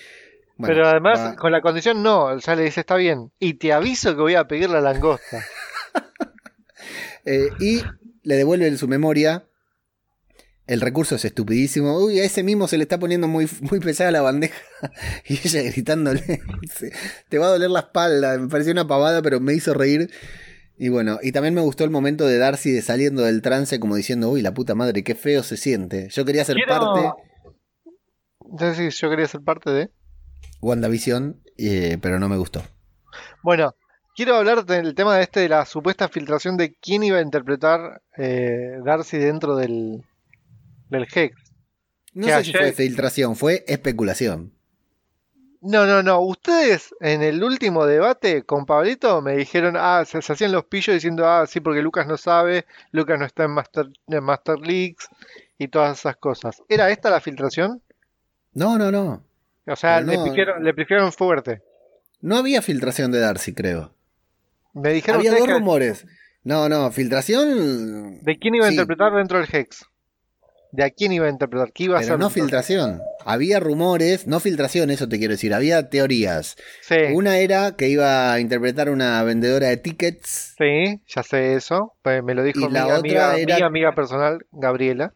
Bueno, Pero además, va- con la condición no, ya le dice está bien. Y te aviso que voy a pedir la langosta. Eh, y le devuelve su memoria. El recurso es estupidísimo. Uy, a ese mismo se le está poniendo muy, muy pesada la bandeja. Y ella gritándole, dice, te va a doler la espalda. Me pareció una pavada, pero me hizo reír. Y bueno, y también me gustó el momento de Darcy de saliendo del trance como diciendo, uy, la puta madre, qué feo se siente. Yo quería ser Quiero- parte, Entonces sí, yo quería ser parte de... WandaVision, eh, pero no me gustó. Bueno, quiero hablar del tema de este de la supuesta filtración de quién iba a interpretar eh, Darcy dentro del, del Hex. No sé si fue filtración, fue especulación. No, no, no. Ustedes en el último debate con Pablito me dijeron, ah, se, se hacían los pillos diciendo, ah, sí, porque Lucas no sabe, Lucas no está en Master, en Master Leagues y todas esas cosas. ¿Era esta la filtración? No, no, no. O sea, le, no. le prefirieron fuerte. No había filtración de Darcy, creo. Me dijeron Había dos que- rumores. No, no, filtración. de quién iba a Sí. interpretar dentro del Hex. De a quién iba a interpretar, qué iba a Pero ser. no filtración. Había rumores, no filtración, eso te quiero decir. Había teorías. Sí, Una era que iba a interpretar una vendedora de tickets. sí, ya sé eso. Pues me lo dijo Y mi la amiga, otra era- mi amiga personal, Gabriela.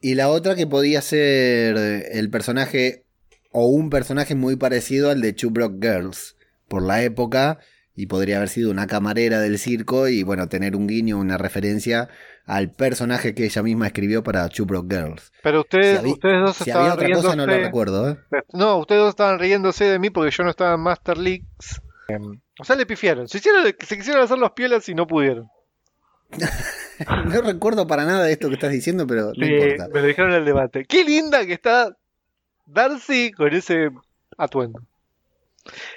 Y la otra que podía ser el personaje o un personaje muy parecido al de Two Girls por la época y podría haber sido una camarera del circo y bueno, tener un guiño, una referencia al personaje que ella misma escribió para Two Broke Girls. Pero ustedes, Si ustedes dos Si estaban había otra riéndose. cosa no lo recuerdo, ¿eh? No, ustedes dos estaban riéndose de mí porque yo no estaba en Master Leagues. Em, O sea, le pifiaron. Se, hicieron, se quisieron hacer los piolas y no pudieron. No recuerdo para nada de esto que estás diciendo, pero no Sí, importa. me lo dijeron en el debate. Qué linda que está Darcy con ese atuendo.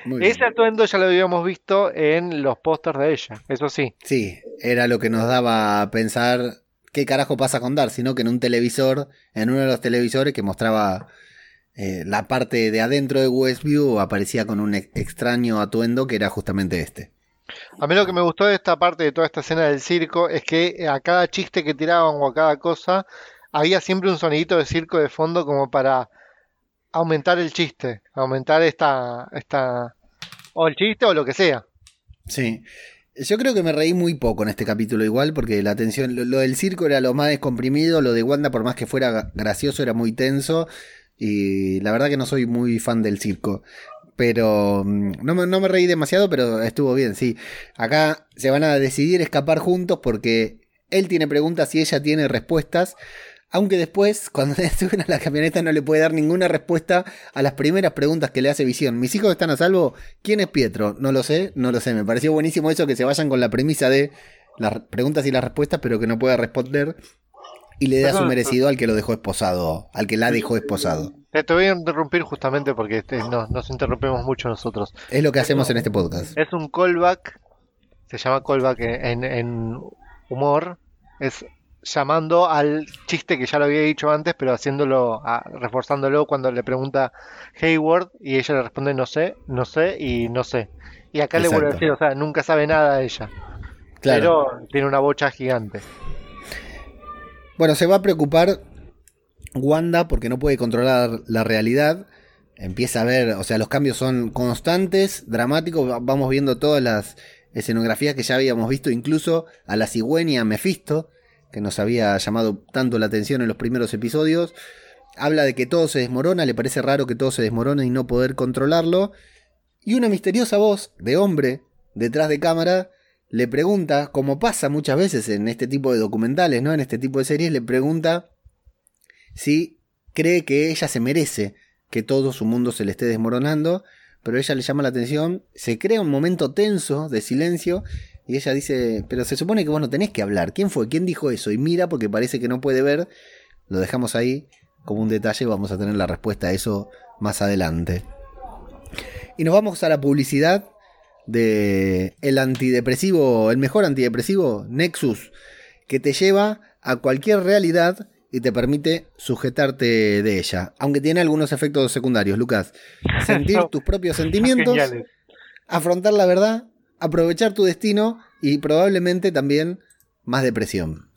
Muy bien. Ese atuendo ya lo habíamos visto en los pósters de ella, eso sí. Sí, era lo que nos daba a pensar qué carajo pasa con Darcy, ¿no? Que en un televisor, en uno de los televisores que mostraba eh, la parte de adentro de Westview, aparecía con un ex- extraño atuendo que era justamente este. A mí lo que me gustó de esta parte de toda esta escena del circo es que a cada chiste que tiraban o a cada cosa había siempre un sonidito de circo de fondo como para aumentar el chiste, aumentar esta, esta, o el chiste o lo que sea. Sí. Yo creo que me reí muy poco en este capítulo igual, porque la tensión, lo, del circo era lo más descomprimido, lo de Wanda por más que fuera gra- gracioso era muy tenso, y la verdad que no soy muy fan del circo. Pero mm, no me, no me reí demasiado, pero estuvo bien, sí. Acá se van a decidir escapar juntos porque él tiene preguntas y ella tiene respuestas. Aunque después, cuando se suben a la camioneta, no le puede dar ninguna respuesta a las primeras preguntas que le hace Visión. ¿Mis hijos están a salvo? ¿Quién es Pietro? No lo sé, no lo sé. Me pareció buenísimo eso que se vayan con la premisa de las preguntas y las respuestas, pero que no pueda responder. Y le da su merecido al que lo dejó esposado, al que la dejó esposado. Te, voy a interrumpir justamente porque este, no, nos interrumpimos mucho nosotros. Es lo que hacemos en este podcast. Es un callback, se llama callback en, en humor, es llamando al chiste que ya lo había dicho antes, pero haciéndolo, a- reforzándolo cuando le pregunta Hayward y ella le responde no sé, no sé y no sé. Y acá le vuelve a decir, o sea, nunca sabe nada ella, Claro. pero tiene una bocha gigante. Bueno, se va a preocupar Wanda porque no puede controlar la realidad. Empieza a ver, o sea, los cambios son constantes, dramáticos. Va- Vamos viendo todas las escenografías que ya habíamos visto, incluso a la cigüeña Mephisto, que nos había llamado tanto la atención en los primeros episodios. Habla de que todo se desmorona, le parece raro que todo se desmorone y no poder controlarlo. Y una misteriosa voz de hombre detrás de cámara le pregunta, como pasa muchas veces en este tipo de documentales, ¿no? En este tipo de series, le pregunta si cree que ella se merece que todo su mundo se le esté desmoronando, pero ella le llama la atención, se crea un momento tenso de silencio y ella dice, pero se supone que vos no tenés que hablar, ¿quién fue? ¿Quién dijo eso? Y mira porque parece que no puede ver, lo dejamos ahí como un detalle, vamos a tener la respuesta a eso más adelante. Y nos vamos a la publicidad de el antidepresivo, el mejor antidepresivo, Nexus, que te lleva a cualquier realidad y te permite sujetarte de ella, aunque tiene algunos efectos secundarios, Lucas. Sentir tus propios sentimientos, afrontar la verdad, aprovechar tu destino y probablemente también más depresión.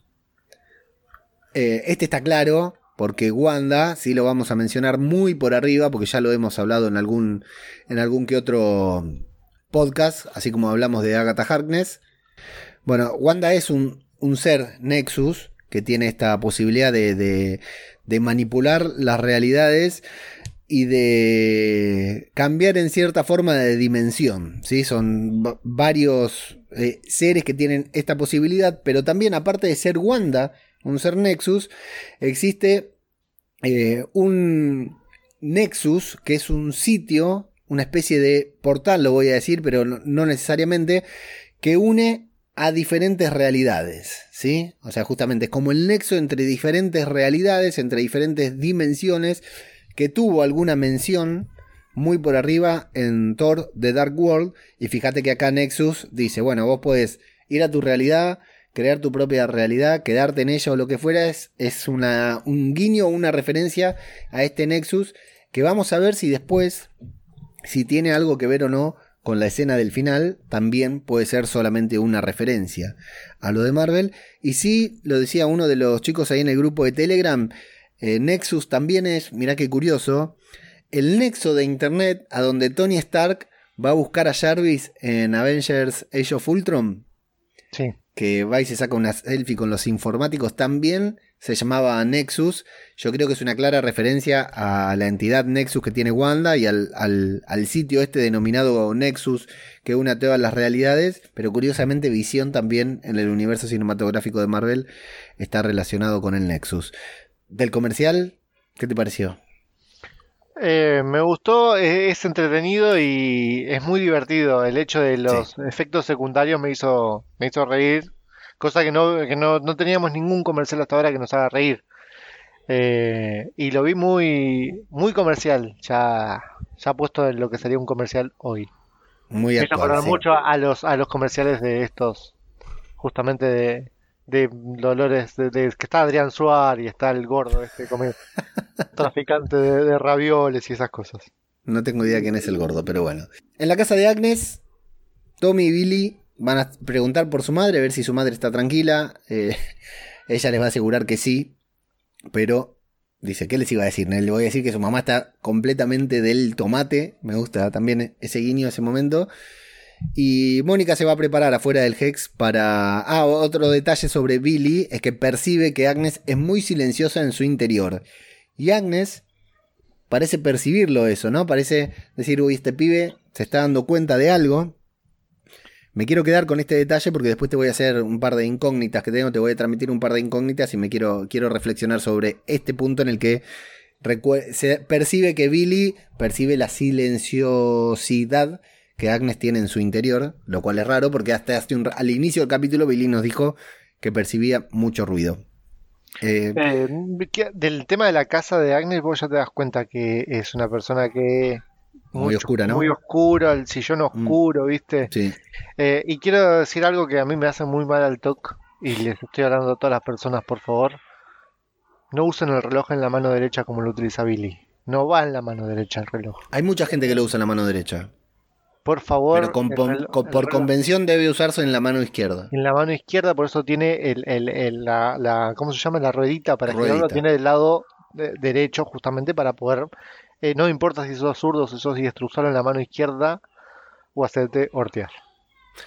Eh, este está claro porque Wanda, sí lo vamos a mencionar muy por arriba, porque ya lo hemos hablado en algún, en algún que otro podcast, así como hablamos de Agatha Harkness. Bueno, Wanda es un, un ser Nexus que tiene esta posibilidad de, de- de manipular las realidades y de cambiar en cierta forma de dimensión. ¿sí? Son va- varios eh, seres que tienen esta posibilidad, pero también aparte de ser Wanda, un ser Nexus, existe eh, un Nexus que es un sitio, una especie de portal, lo voy a decir, pero no, no necesariamente, que une a diferentes realidades, ¿sí? O sea, justamente es como el nexo entre diferentes realidades, entre diferentes dimensiones, que tuvo alguna mención muy por arriba en Thor The Dark World. Y fíjate que acá Nexus dice, bueno, vos podés ir a tu realidad, crear tu propia realidad, quedarte en ella o lo que fuera, es, es una, un guiño una referencia a este Nexus que vamos a ver si después, si tiene algo que ver o no con la escena del final, también puede ser solamente una referencia a lo de Marvel. Y sí, lo decía uno de los chicos ahí en el grupo de Telegram, eh, Nexus también es, mirá qué curioso, el nexo de Internet a donde Tony Stark va a buscar a Jarvis en Avengers Age of Ultron, Sí. que va y se saca una selfie con los informáticos, también se llamaba Nexus. Yo creo que es una clara referencia a la entidad Nexus que tiene Wanda y al, al- al sitio este denominado Nexus que une a todas las realidades, pero curiosamente Visión también en el universo cinematográfico de Marvel está relacionado con el Nexus. Del comercial, ¿qué te pareció? Eh, me gustó, eh, es entretenido y es muy divertido. El hecho de los efectos secundarios me hizo, me hizo reír, cosa que no, que no, no teníamos ningún comercial hasta ahora que nos haga reír. Eh, y lo vi muy, muy comercial, ya, ya puesto en lo que sería un comercial hoy. Muy Me hizo acordar sí. mucho a los, a los comerciales de estos, justamente de, de Dolores, de, de- que está Adrián Suárez y está el gordo este come- traficante de, de ravioles y esas cosas. No tengo idea quién es el gordo, pero bueno. En la casa de Agnes, Tommy y Billy van a preguntar por su madre, a ver si su madre está tranquila. Eh, ella les va a asegurar que sí, pero dice, ¿qué les iba a decir? Le voy a decir que su mamá está completamente del tomate. Me gusta también ese guiño, ese momento. Y Mónica se va a preparar afuera del Hex para... Ah, otro detalle sobre Billy es que percibe que Agnes es muy silenciosa en su interior. Y Agnes parece percibirlo eso, ¿no? Parece decir, uy, este pibe se está dando cuenta de algo. Me quiero quedar con este detalle porque después te voy a hacer un par de incógnitas que tengo, te voy a transmitir un par de incógnitas y me quiero, quiero reflexionar sobre este punto en el que se percibe que Billy percibe la silenciosidad que Agnes tiene en su interior, lo cual es raro porque hasta hace un- al inicio del capítulo Billy nos dijo que percibía mucho ruido. Eh, Eh, del tema de la casa de Agnes, vos ya te das cuenta que es una persona que... Muy oscura, ¿no? Muy oscura, el sillón Mm. oscuro, ¿viste? sí. Eh, y quiero decir algo que a mí me hace muy mal al toque y les estoy hablando a todas las personas, por favor, no usen el reloj en la mano derecha como lo utiliza Billy. No va en la mano derecha el reloj. Hay mucha gente que lo usa en la mano derecha. Por favor, Pero con- reloj- con- por convención debe usarse en la mano izquierda. en la mano izquierda, por eso tiene el, el- el- la, la- ¿cómo se llama? La ruedita para girarlo, Ruedita. tiene del lado de- derecho justamente para poder, eh, no importa si sos zurdo, si sos diestro, usarlo en la mano izquierda o hacerte hortear.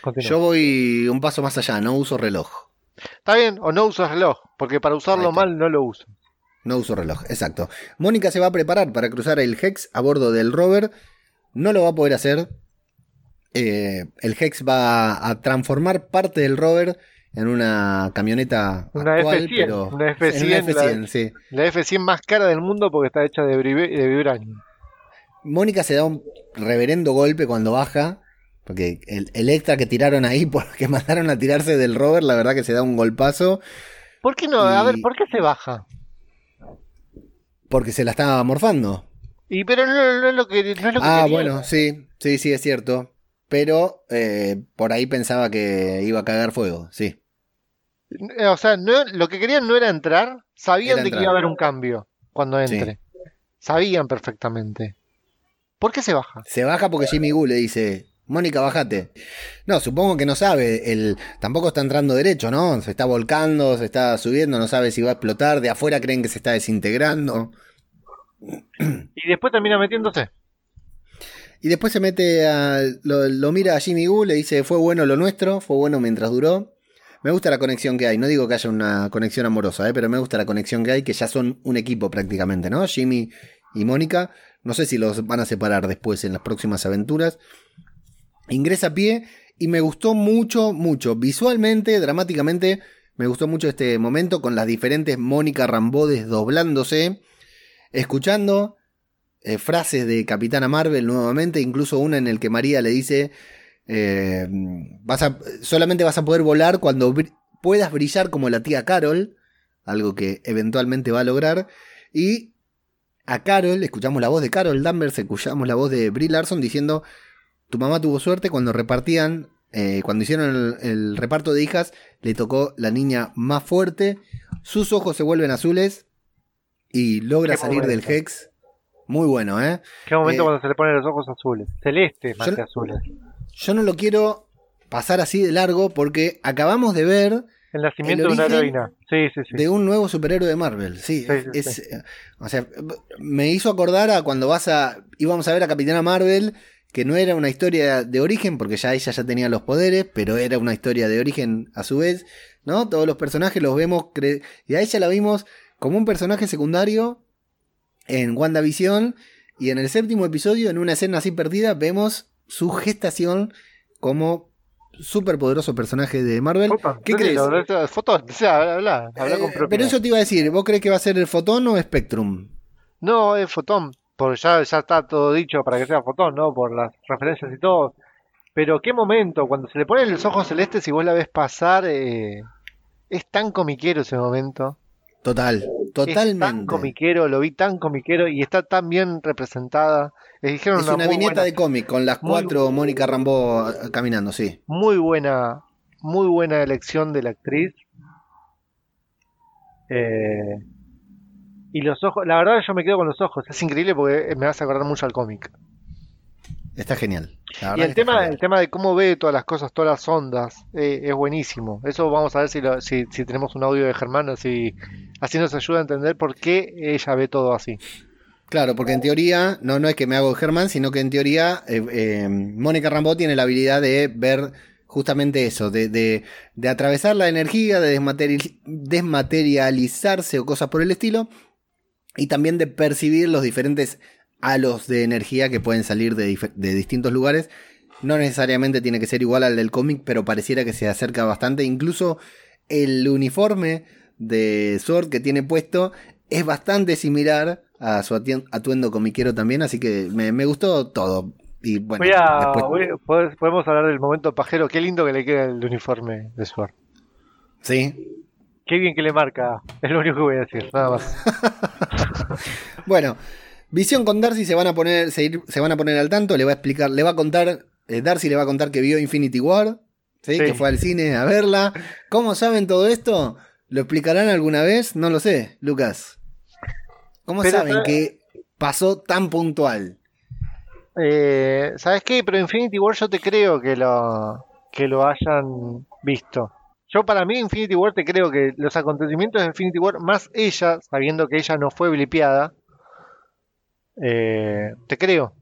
Continúa. Yo voy un paso más allá, no uso reloj. Está bien, o no usas reloj, porque para usarlo mal no lo uso. No uso reloj, exacto. Mónica se va a preparar para cruzar el Hex a bordo del rover. No lo va a poder hacer. Eh, el Hex va a transformar parte del rover en una camioneta Una actual, F100, pero una en F100, una F100, sí. La F100 más cara del mundo porque está hecha de, de vibranio. Mónica se da un reverendo golpe cuando baja. Porque el, el extra que tiraron ahí, porque mandaron a tirarse del rover, la verdad que se da un golpazo. ¿Por qué no? A ver, ¿por qué se baja? Porque se la estaba morfando. Y pero no, no es lo que, no es lo que Ah, quería. bueno, sí, sí, sí, es cierto. Pero eh, por ahí pensaba que iba a cagar fuego, sí. Eh, O sea, no, lo que querían no era entrar, sabían Era de que iba a haber un cambio cuando entre. Sabían perfectamente. ¿Por qué se baja? Se baja porque Jimmy Gu le dice, Mónica, bájate. No, supongo que no sabe, el, tampoco está entrando derecho, ¿no? Se está volcando, se está subiendo, no sabe si va a explotar, de afuera creen que se está desintegrando. Y después termina metiéndose. Y después se mete a. Lo, mira a Jimmy Gu, le dice: Fue bueno lo nuestro, fue bueno mientras duró. Me gusta la conexión que hay. No digo que haya una conexión amorosa, ¿eh? pero me gusta la conexión que hay, que ya son un equipo prácticamente, ¿no? Jimmy y Mónica. No sé si los van a separar después en las próximas aventuras. Ingresa a pie y me gustó mucho, mucho. Visualmente, dramáticamente, me gustó mucho este momento con las diferentes Mónica Rambó desdoblándose, escuchando eh, frases de Capitana Marvel nuevamente, incluso una en el que María le dice, eh, vas a, solamente vas a poder volar cuando br- puedas brillar como la tía Carol, algo que eventualmente va a lograr, y a Carol, escuchamos la voz de Carol Danvers, escuchamos la voz de Brie Larson diciendo, tu mamá tuvo suerte cuando repartían, eh, cuando hicieron el, el reparto de hijas, le tocó la niña más fuerte, sus ojos se vuelven azules y logra Qué salir del. Hex. Muy bueno, ¿eh? ¿Qué momento Eh, cuando se le ponen los ojos azules? Celestes más yo- que azules. Yo no lo quiero pasar así de largo porque acabamos de ver El nacimiento el de una heroína. Sí, sí, sí. de un nuevo superhéroe de Marvel. Sí, Sí, sí, es, eh, o sea, me hizo acordar a cuando vas a íbamos a ver a Capitana Marvel que no era una historia de origen porque ya ella ya tenía los poderes, pero era una historia de origen a su vez, ¿no? Todos los personajes los vemos y a ella la vimos como un personaje secundario en WandaVision y en el séptimo episodio en una escena así perdida vemos su gestación como superpoderoso personaje de Marvel. ¿Qué crees? Fotón, o sea, habla, habla, con Eh, propiedad. pero eso te iba a decir, ¿vos crees que va a ser el Fotón o Spectrum? No, es fotón, porque ya, ya está todo dicho para que sea fotón, ¿no? Por las referencias y todo. Pero qué momento, cuando se le ponen los ojos celestes y vos la ves pasar, eh, es tan comiquero ese momento. Total, Es tan totalmente. comiquero, lo vi tan comiquero y está tan bien representada. Les dijeron Es una, viñeta buena, de cómic con las muy cuatro. Mónica Rambó eh, caminando, sí. muy buena, muy buena elección de la actriz. Eh, y los ojos, la verdad yo me quedo con los ojos, es increíble porque me hace acordar mucho al cómic. Está genial. Y el tema, genial. el tema de cómo ve todas las cosas, todas las ondas, eh, es buenísimo. Eso vamos a ver si, lo- si, si tenemos un audio de Germán, así, así nos ayuda a entender por qué ella ve todo así. Claro, porque en teoría, no, no es que me hago Germán, sino que en teoría eh, eh, Mónica Rambó tiene la habilidad de ver justamente eso, de, de- de atravesar la energía, de desmateri- desmaterializarse o cosas por el estilo, y también de percibir los diferentes halos de energía que pueden salir de, de distintos lugares. No necesariamente tiene que ser igual al del cómic, pero pareciera que se acerca bastante. Incluso el uniforme de Sword que tiene puesto es bastante similar a su atuendo comiquero también, así que me, me gustó todo. Y bueno, Voy a- después- voy- pod- podemos hablar del momento pajero. Qué lindo que le queda el uniforme de Sword. sí. Qué bien que le marca. Es lo único que voy a decir, nada más. Bueno, Visión con Darcy se van a poner, se, ir- se van a poner al tanto, le va a explicar, le va a contar, eh, Darcy le va a contar que vio Infinity War ¿sí? Sí. que fue al cine a verla. ¿Cómo saben todo esto? ¿Lo explicarán alguna vez? No lo sé, Lucas. ¿Cómo Pero, saben que pasó tan puntual? Eh, ¿Sabes qué? Pero Infinity War yo te creo que lo, que lo hayan visto. Yo para mí Infinity War te creo que los acontecimientos de Infinity War, más ella, sabiendo que ella no fue blipeada, eh, te creo.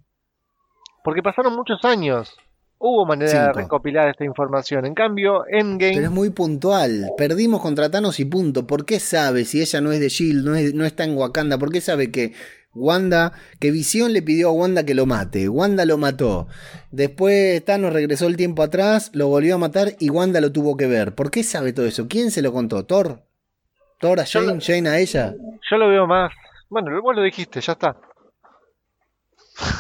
Porque pasaron muchos años. Hubo manera de recopilar esta información. En cambio, Endgame... Pero es muy puntual. Perdimos contra Thanos y punto. ¿Por qué sabe si ella no es de Shield, no, es- no está en Wakanda? ¿Por qué sabe que Wanda, que Visión le pidió a Wanda que lo mate? Wanda lo mató. Después Thanos regresó el tiempo atrás, lo volvió a matar y Wanda lo tuvo que ver. ¿Por qué sabe todo eso? ¿Quién se lo contó? ¿Thor? ¿Thor a Yo lo- Jane? ¿Jane a ella? Yo lo veo más... Bueno, vos lo dijiste, ya está.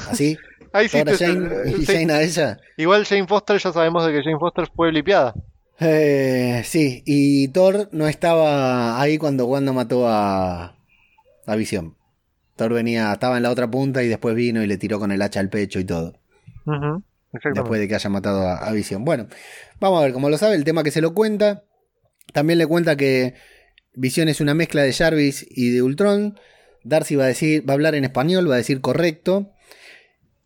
¿Así? Ahí sí ¿Thor a te- Jane y sí. Jane a ella? Igual Jane Foster, ya sabemos de que Jane Foster fue blipeada. Eh, sí, y Thor no estaba ahí cuando Wanda mató a, a Visión. Thor venía, estaba en la otra punta y después vino y le tiró con el hacha al pecho y todo. Exactamente. Después de que haya matado a, a Visión. Bueno, vamos a ver, como lo sabe, el tema que se lo cuenta. También le cuenta que Visión es una mezcla de Jarvis y de Ultron. Darcy va a decir, va a hablar en español, va a decir correcto.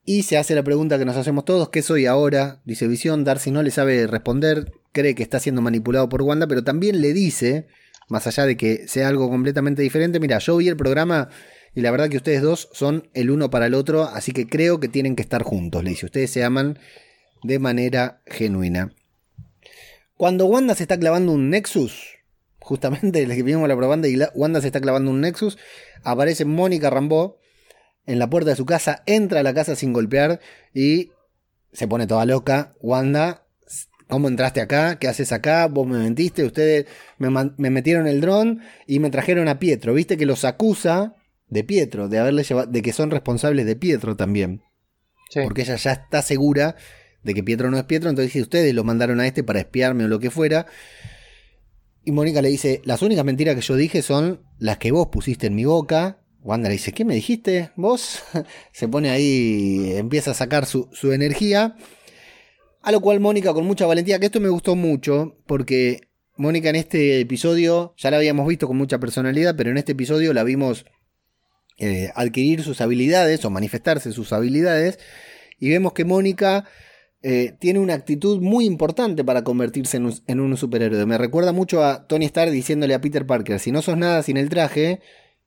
Y se hace la pregunta que nos hacemos todos, ¿qué soy ahora? Dice Visión, Darcy no le sabe responder, cree que está siendo manipulado por Wanda, pero también le dice, más allá de que sea algo completamente diferente, mira, yo vi el programa y la verdad que ustedes dos son el uno para el otro, así que creo que tienen que estar juntos, le dice, ustedes se aman de manera genuina. Cuando Wanda se está clavando un Nexus, justamente les que vimos la propaganda y Wanda se está clavando un Nexus, aparece Mónica Rambeau en la puerta de su casa, entra a la casa sin golpear y se pone toda loca. Wanda, ¿cómo entraste acá? ¿Qué haces acá? ¿Vos me mentiste? Ustedes me, metieron el dron y me trajeron a Pietro. Viste que los acusa de Pietro, de haberle llevado, de que son responsables de Pietro también. Sí. Porque ella ya está segura de que Pietro no es Pietro, entonces dice, ustedes lo mandaron a este para espiarme o lo que fuera. Y Mónica le dice, las únicas mentiras que yo dije son las que vos pusiste en mi boca. Wanda le dice, ¿qué me dijiste vos? Se pone ahí, empieza a sacar su, su energía. A lo cual Mónica con mucha valentía, que esto me gustó mucho, porque Mónica en este episodio, ya la habíamos visto con mucha personalidad, pero en este episodio la vimos eh, adquirir sus habilidades o manifestarse sus habilidades. Y vemos que Mónica eh, tiene una actitud muy importante para convertirse en un, en un superhéroe. Me recuerda mucho a Tony Stark diciéndole a Peter Parker, si no sos nada sin el traje,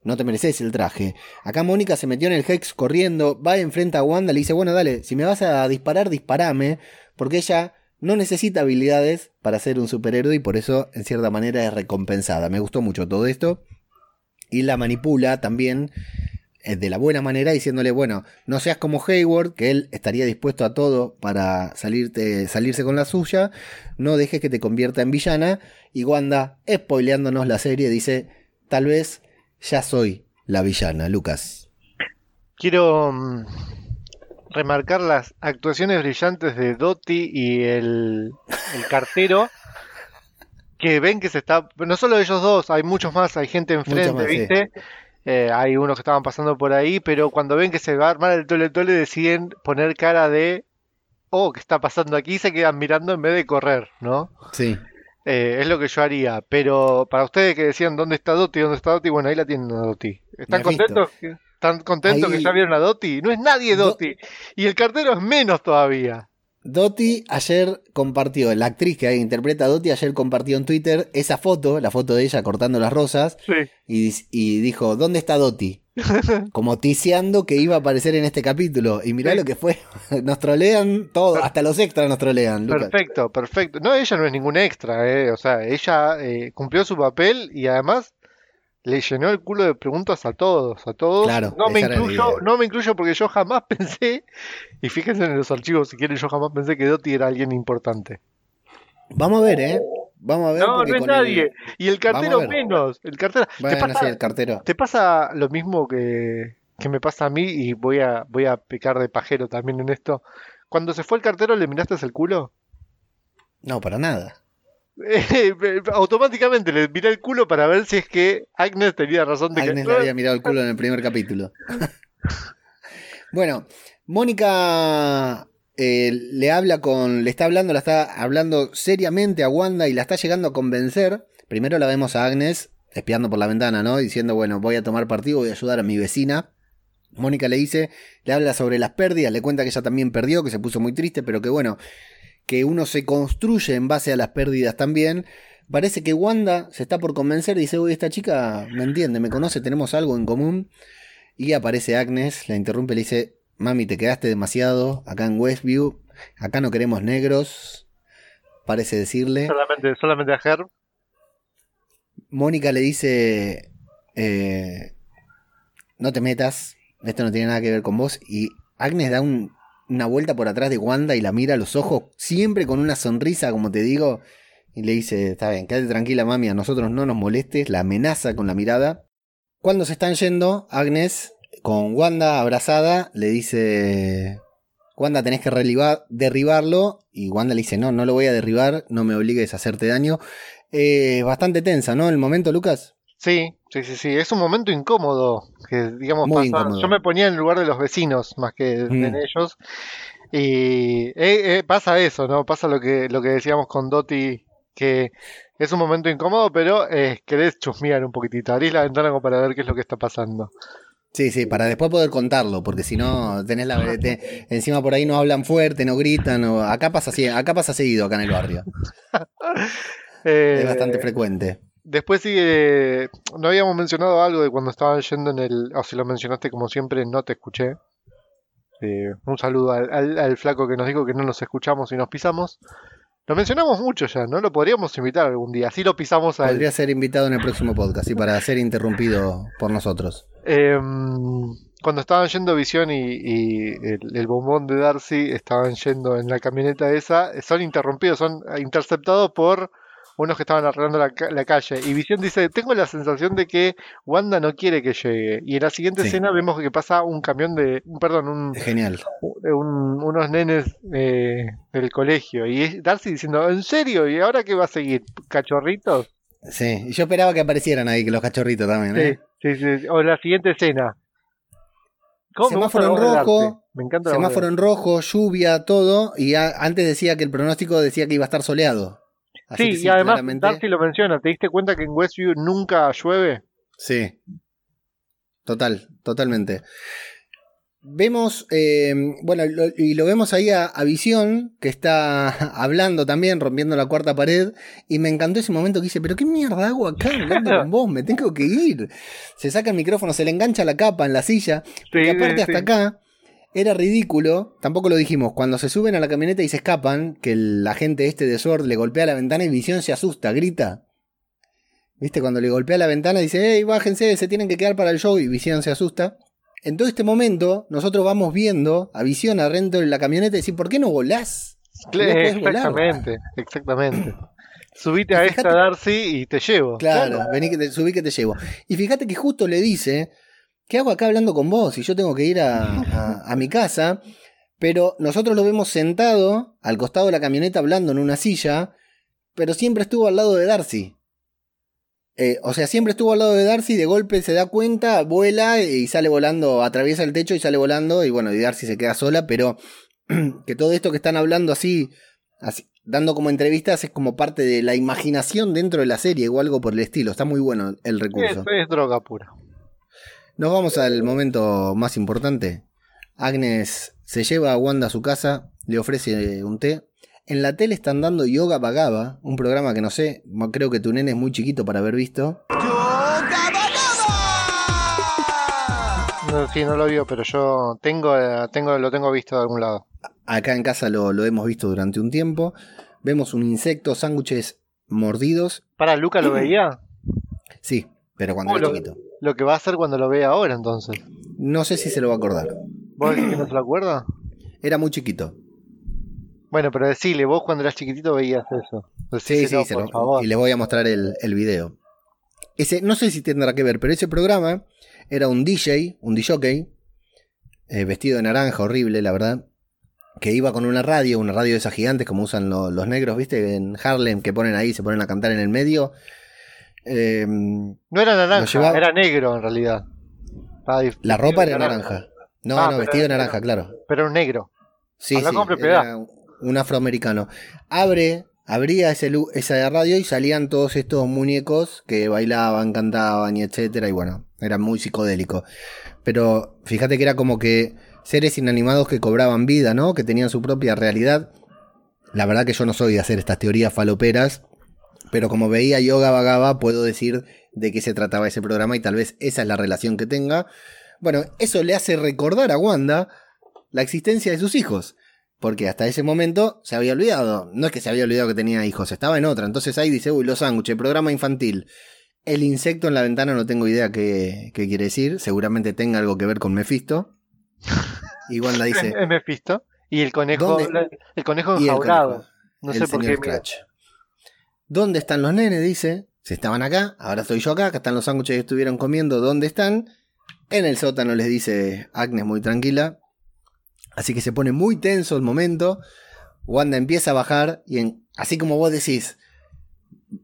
no te mereces el traje. Acá Mónica se metió en el Hex corriendo, va enfrente a Wanda, le dice, bueno, dale, si me vas a disparar, disparame, porque ella no necesita habilidades para ser un superhéroe y por eso, en cierta manera, es recompensada. Me gustó mucho todo esto. Y la manipula también eh, de la buena manera, diciéndole, bueno, no seas como Hayward, que él estaría dispuesto a todo para salirte, salirse con la suya, no dejes que te convierta en villana. Y Wanda, spoileándonos la serie, dice, tal vez ya soy la villana, Lucas. Quiero mm, remarcar las actuaciones brillantes de Doty y el, el cartero. Que ven que se está. No solo ellos dos, hay muchos más, hay gente enfrente, más, sí. ¿viste? Eh, hay unos que estaban pasando por ahí, pero cuando ven que se va a armar el tole tole, deciden poner cara de. Oh, ¿qué está pasando aquí? Se quedan mirando en vez de correr, ¿no? Sí. Eh, es lo que yo haría. Pero para ustedes que decían dónde está Doti, dónde está Doti, bueno, ahí la tienen a Doti. ¿Están contentos? ¿Están contentos Ahí- que ya vieron a Doti? No es nadie Do- Doti. Y el cartero es menos todavía. Doti ayer compartió, la actriz que interpreta a Doti ayer compartió en Twitter esa foto, la foto de ella cortando las rosas, Sí. y, y dijo, ¿dónde está Doti? Como ticiando que iba a aparecer en este capítulo. Y mirá Sí. lo que fue. Nos trolean todo, hasta los extras nos trolean. Lucas. Perfecto, perfecto. No, ella no es ningún extra, ¿eh? O sea, ella eh, cumplió su papel y además le llenó el culo de preguntas a todos, a todos. Claro, no me incluyo, no me incluyo porque yo jamás pensé, y fíjense en los archivos si quieren, yo jamás pensé que Doti era alguien importante. Vamos a ver, ¿eh? Vamos a ver. No, no es el- nadie. Y el cartero menos. El cartero. ¿Te pasa, sí, el cartero. te pasa lo mismo que, que me pasa a mí y voy a, voy a pecar de pajero también en esto. Cuando se fue el cartero, ¿le miraste el culo? No, para nada. Eh, automáticamente le miré el culo para ver si es que Agnes tenía razón de Agnes que... le había mirado el culo en el primer capítulo. bueno, Mónica eh, le habla con. Le está hablando, la está hablando seriamente a Wanda y la está llegando a convencer. Primero la vemos a Agnes espiando por la ventana, ¿no? Diciendo, bueno, voy a tomar partido, voy a ayudar a mi vecina. Mónica le dice, le habla sobre las pérdidas, le cuenta que ella también perdió, que se puso muy triste, pero que bueno, que uno se construye en base a las pérdidas también. Parece que Wanda se está por convencer, dice, uy, esta chica me entiende, me conoce, tenemos algo en común. Y aparece Agnes, la interrumpe, le dice, mami, te quedaste demasiado acá en Westview, acá no queremos negros, parece decirle. Solamente, solamente a Herb. Mónica le dice, eh, no te metas, esto no tiene nada que ver con vos. Y Agnes da un- una vuelta por atrás de Wanda y la mira a los ojos, siempre con una sonrisa, como te digo, y le dice, está bien, quédate tranquila mami, a nosotros no nos molestes, la amenaza con la mirada. Cuando se están yendo, Agnes, con Wanda abrazada, le dice, Wanda tenés que relivar- derribarlo, y Wanda le dice, no, no lo voy a derribar, no me obligues a hacerte daño. Eh, bastante tensa, ¿no? El momento, Lucas. Sí, sí, sí, sí. Es un momento incómodo. Que, digamos, Muy pasa- incómodo. Yo me ponía en el lugar de los vecinos más que Mm. en ellos. Y eh, eh, pasa eso, ¿no? Pasa lo que, lo que decíamos con Doti, que es un momento incómodo, pero eh, querés chusmear un poquitito. Abrís la ventana como para ver qué es lo que está pasando. Sí, sí, para después poder contarlo, porque si no, tenés la te- encima por ahí no hablan fuerte, no gritan, o- acá pasa acá pasa seguido acá en el barrio. Eh, Es bastante frecuente. Después sigue. No habíamos mencionado algo de cuando estaban yendo en el. O si lo mencionaste como siempre, no te escuché. Eh, un saludo al, al- al flaco que nos dijo que no nos escuchamos y nos pisamos. Lo mencionamos mucho ya, ¿no? Lo podríamos invitar algún día. Así lo pisamos a él. Podría ser invitado en el próximo podcast, y para ser interrumpido por nosotros. Em, cuando estaban yendo Visión y, y el, el bombón de Darcy estaban yendo en la camioneta esa, son interrumpidos, son interceptados por unos que estaban arreglando la, ca- la calle. Y Visión dice, tengo la sensación de que Wanda no quiere que llegue. Y en la siguiente Sí. escena vemos que pasa un camión de, perdón, un, Genial. un- unos nenes eh, del colegio. Y Darcy diciendo, ¿en serio? ¿Y ahora qué va a seguir? ¿Cachorritos? Sí, y yo esperaba que aparecieran ahí, que los cachorritos también, ¿eh? Sí, sí, sí. O la siguiente escena. ¿Cómo me gusta Semáforo en rojo? Me encanta Semáforo en rojo, lluvia, todo, y a- antes decía que el pronóstico decía que iba a estar soleado. Así que Sí, y además claramente- Darcy lo menciona. ¿Te diste cuenta que en Westview nunca llueve? Sí. Total, totalmente. Vemos, eh, bueno, lo- y lo vemos ahí a, a Visión, que está hablando también, rompiendo la cuarta pared, y me encantó ese momento que dice, pero qué mierda hago acá hablando con vos, me tengo que ir. Se saca el micrófono, se le engancha la capa en la silla, y Sí, aparte sí, hasta acá era ridículo, tampoco lo dijimos, cuando se suben a la camioneta y se escapan, que el agente este de Sword le golpea la ventana y Visión se asusta, grita. ¿Viste? Cuando le golpea la ventana dice, hey, bájense, se tienen que quedar para el show y Visión se asusta. En todo este momento, nosotros vamos viendo a Visión adentro de la camioneta y decir, ¿por qué no volás? No volar. exactamente, exactamente. Subite a fíjate- esta Darcy y te llevo. Claro, vení que te subí que te llevo. Y fíjate que justo le dice, ¿qué hago acá hablando con vos? Y yo tengo que ir a, a- a mi casa. Pero nosotros lo vemos sentado al costado de la camioneta hablando en una silla, pero siempre estuvo al lado de Darcy. Eh, o sea, siempre estuvo al lado de Darcy, de golpe se da cuenta, vuela y sale volando, atraviesa el techo y sale volando, y bueno, y Darcy se queda sola, pero que todo esto que están hablando así, así, dando como entrevistas, es como parte de la imaginación dentro de la serie o algo por el estilo. Está muy bueno el Es, recurso. es droga pura. Nos vamos al momento más importante. Agnes se lleva a Wanda a su casa, le ofrece un té. En la tele están dando Yoga Vagaba, un programa que no sé, creo que tu nene es muy chiquito para haber visto. No, sí, no lo vio, pero yo tengo, eh, tengo, lo tengo visto de algún lado. Acá en casa lo, lo hemos visto durante un tiempo. Vemos un insecto, sándwiches mordidos. ¿Para Luca lo veía? Sí, pero cuando Oh, era lo- chiquito. Lo que va a hacer cuando lo vea ahora, entonces. No sé si se lo va a acordar. ¿Vos decís que no se lo acuerda? Era muy chiquito. Bueno, pero decile, vos cuando eras chiquitito veías eso. Sí, Decíselo, sí, se lo- favor. y les voy a mostrar el, el video. Ese, no sé si tendrá que ver, pero ese programa era un DJ, un DJ, eh, vestido de naranja, horrible, la verdad, que iba con una radio, una radio de esas gigantes como usan lo- los negros, ¿viste? En Harlem, que ponen ahí, se ponen a cantar en el medio. Eh, No era naranja, llevaba- era negro en realidad. La ropa de era naranja. No, Ah, no, vestido de era naranja, claro. Pero era un negro. Sí, sí, con era un afroamericano. Abre, abría ese, esa radio y salían todos estos muñecos que bailaban, cantaban y etcétera. Y bueno, era muy psicodélico. Pero fíjate que era como que seres inanimados que cobraban vida, ¿no? Que tenían su propia realidad. La verdad que yo no soy de hacer estas teorías faloperas, pero como veía Yoga Vagaba, puedo decir de qué se trataba ese programa y tal vez esa es la relación que tenga. Bueno, eso le hace recordar a Wanda la existencia de sus hijos. Porque hasta ese momento se había olvidado. No es que se había olvidado que tenía hijos, estaba en otra. Entonces ahí dice, uy, los sándwiches, programa infantil. El insecto en la ventana no tengo idea qué, qué quiere decir. Seguramente tenga algo que ver con Mephisto. Y Wanda dice, Es Mephisto. Y el conejo, ¿Dónde? el conejo el enjaulado. conejo, No el sé por qué. ¿Dónde están los nenes? Dice. Si estaban acá, ahora estoy yo acá, acá están los sándwiches que estuvieron comiendo, ¿dónde están? En el sótano les dice Agnes muy tranquila. Así que se pone muy tenso el momento. Wanda empieza a bajar y en- así como vos decís,